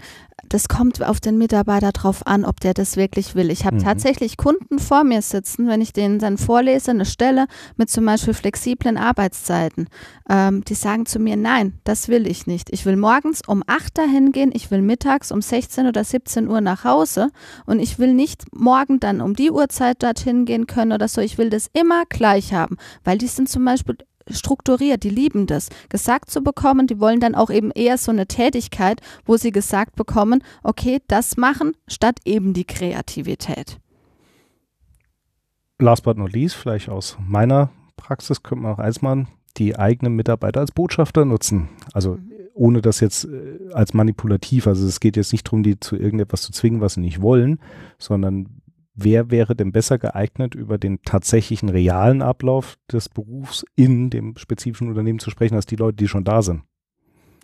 das kommt auf den Mitarbeiter drauf an, ob der das wirklich will. Ich habe mhm. tatsächlich Kunden vor mir sitzen, wenn ich denen dann vorlese, eine Stelle mit zum Beispiel flexiblen Arbeitszeiten. Ähm, die sagen zu mir, nein, das will ich nicht. Ich will morgens um 8 dahin gehen, ich will mittags um 16 oder 17 Uhr nach Hause und ich will nicht morgen dann um die Uhrzeit dorthin gehen können oder so. Ich will das immer gleich haben, weil die sind zum Beispiel strukturiert, die lieben das, gesagt zu bekommen, die wollen dann auch eben eher so eine Tätigkeit, wo sie gesagt bekommen, okay, das machen, statt eben die Kreativität. Last but not least, vielleicht aus meiner Praxis könnte man auch eins machen, die eigenen Mitarbeiter als Botschafter nutzen. Also mhm. ohne das jetzt äh, als manipulativ, also es geht jetzt nicht darum, die zu irgendetwas zu zwingen, was sie nicht wollen, sondern wer wäre denn besser geeignet, über den tatsächlichen realen Ablauf des Berufs in dem spezifischen Unternehmen zu sprechen, als die Leute, die schon da sind.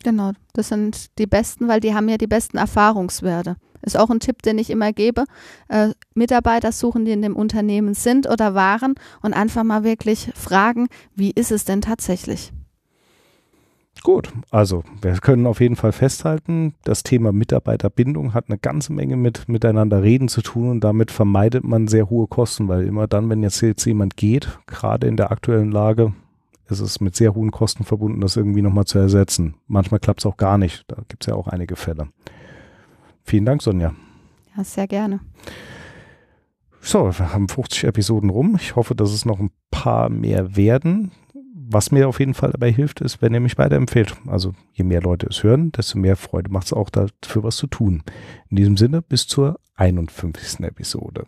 Genau, das sind die Besten, weil die haben ja die besten Erfahrungswerte. Ist auch ein Tipp, den ich immer gebe. Äh, Mitarbeiter suchen, die in dem Unternehmen sind oder waren und einfach mal wirklich fragen, wie ist es denn tatsächlich? Gut, also wir können auf jeden Fall festhalten, das Thema Mitarbeiterbindung hat eine ganze Menge mit miteinander reden zu tun und damit vermeidet man sehr hohe Kosten, weil immer dann, wenn jetzt, jetzt jemand geht, gerade in der aktuellen Lage, ist es mit sehr hohen Kosten verbunden, das irgendwie nochmal zu ersetzen. Manchmal klappt es auch gar nicht. Da gibt es ja auch einige Fälle. Vielen Dank, Sonja. Ja, sehr gerne. So, wir haben 50 Episoden rum. Ich hoffe, dass es noch ein paar mehr werden was mir auf jeden Fall dabei hilft, ist, wenn ihr mich weiterempfehlt. Also je mehr Leute es hören, desto mehr Freude macht es auch dafür was zu tun. In diesem Sinne, bis zur 51. Episode.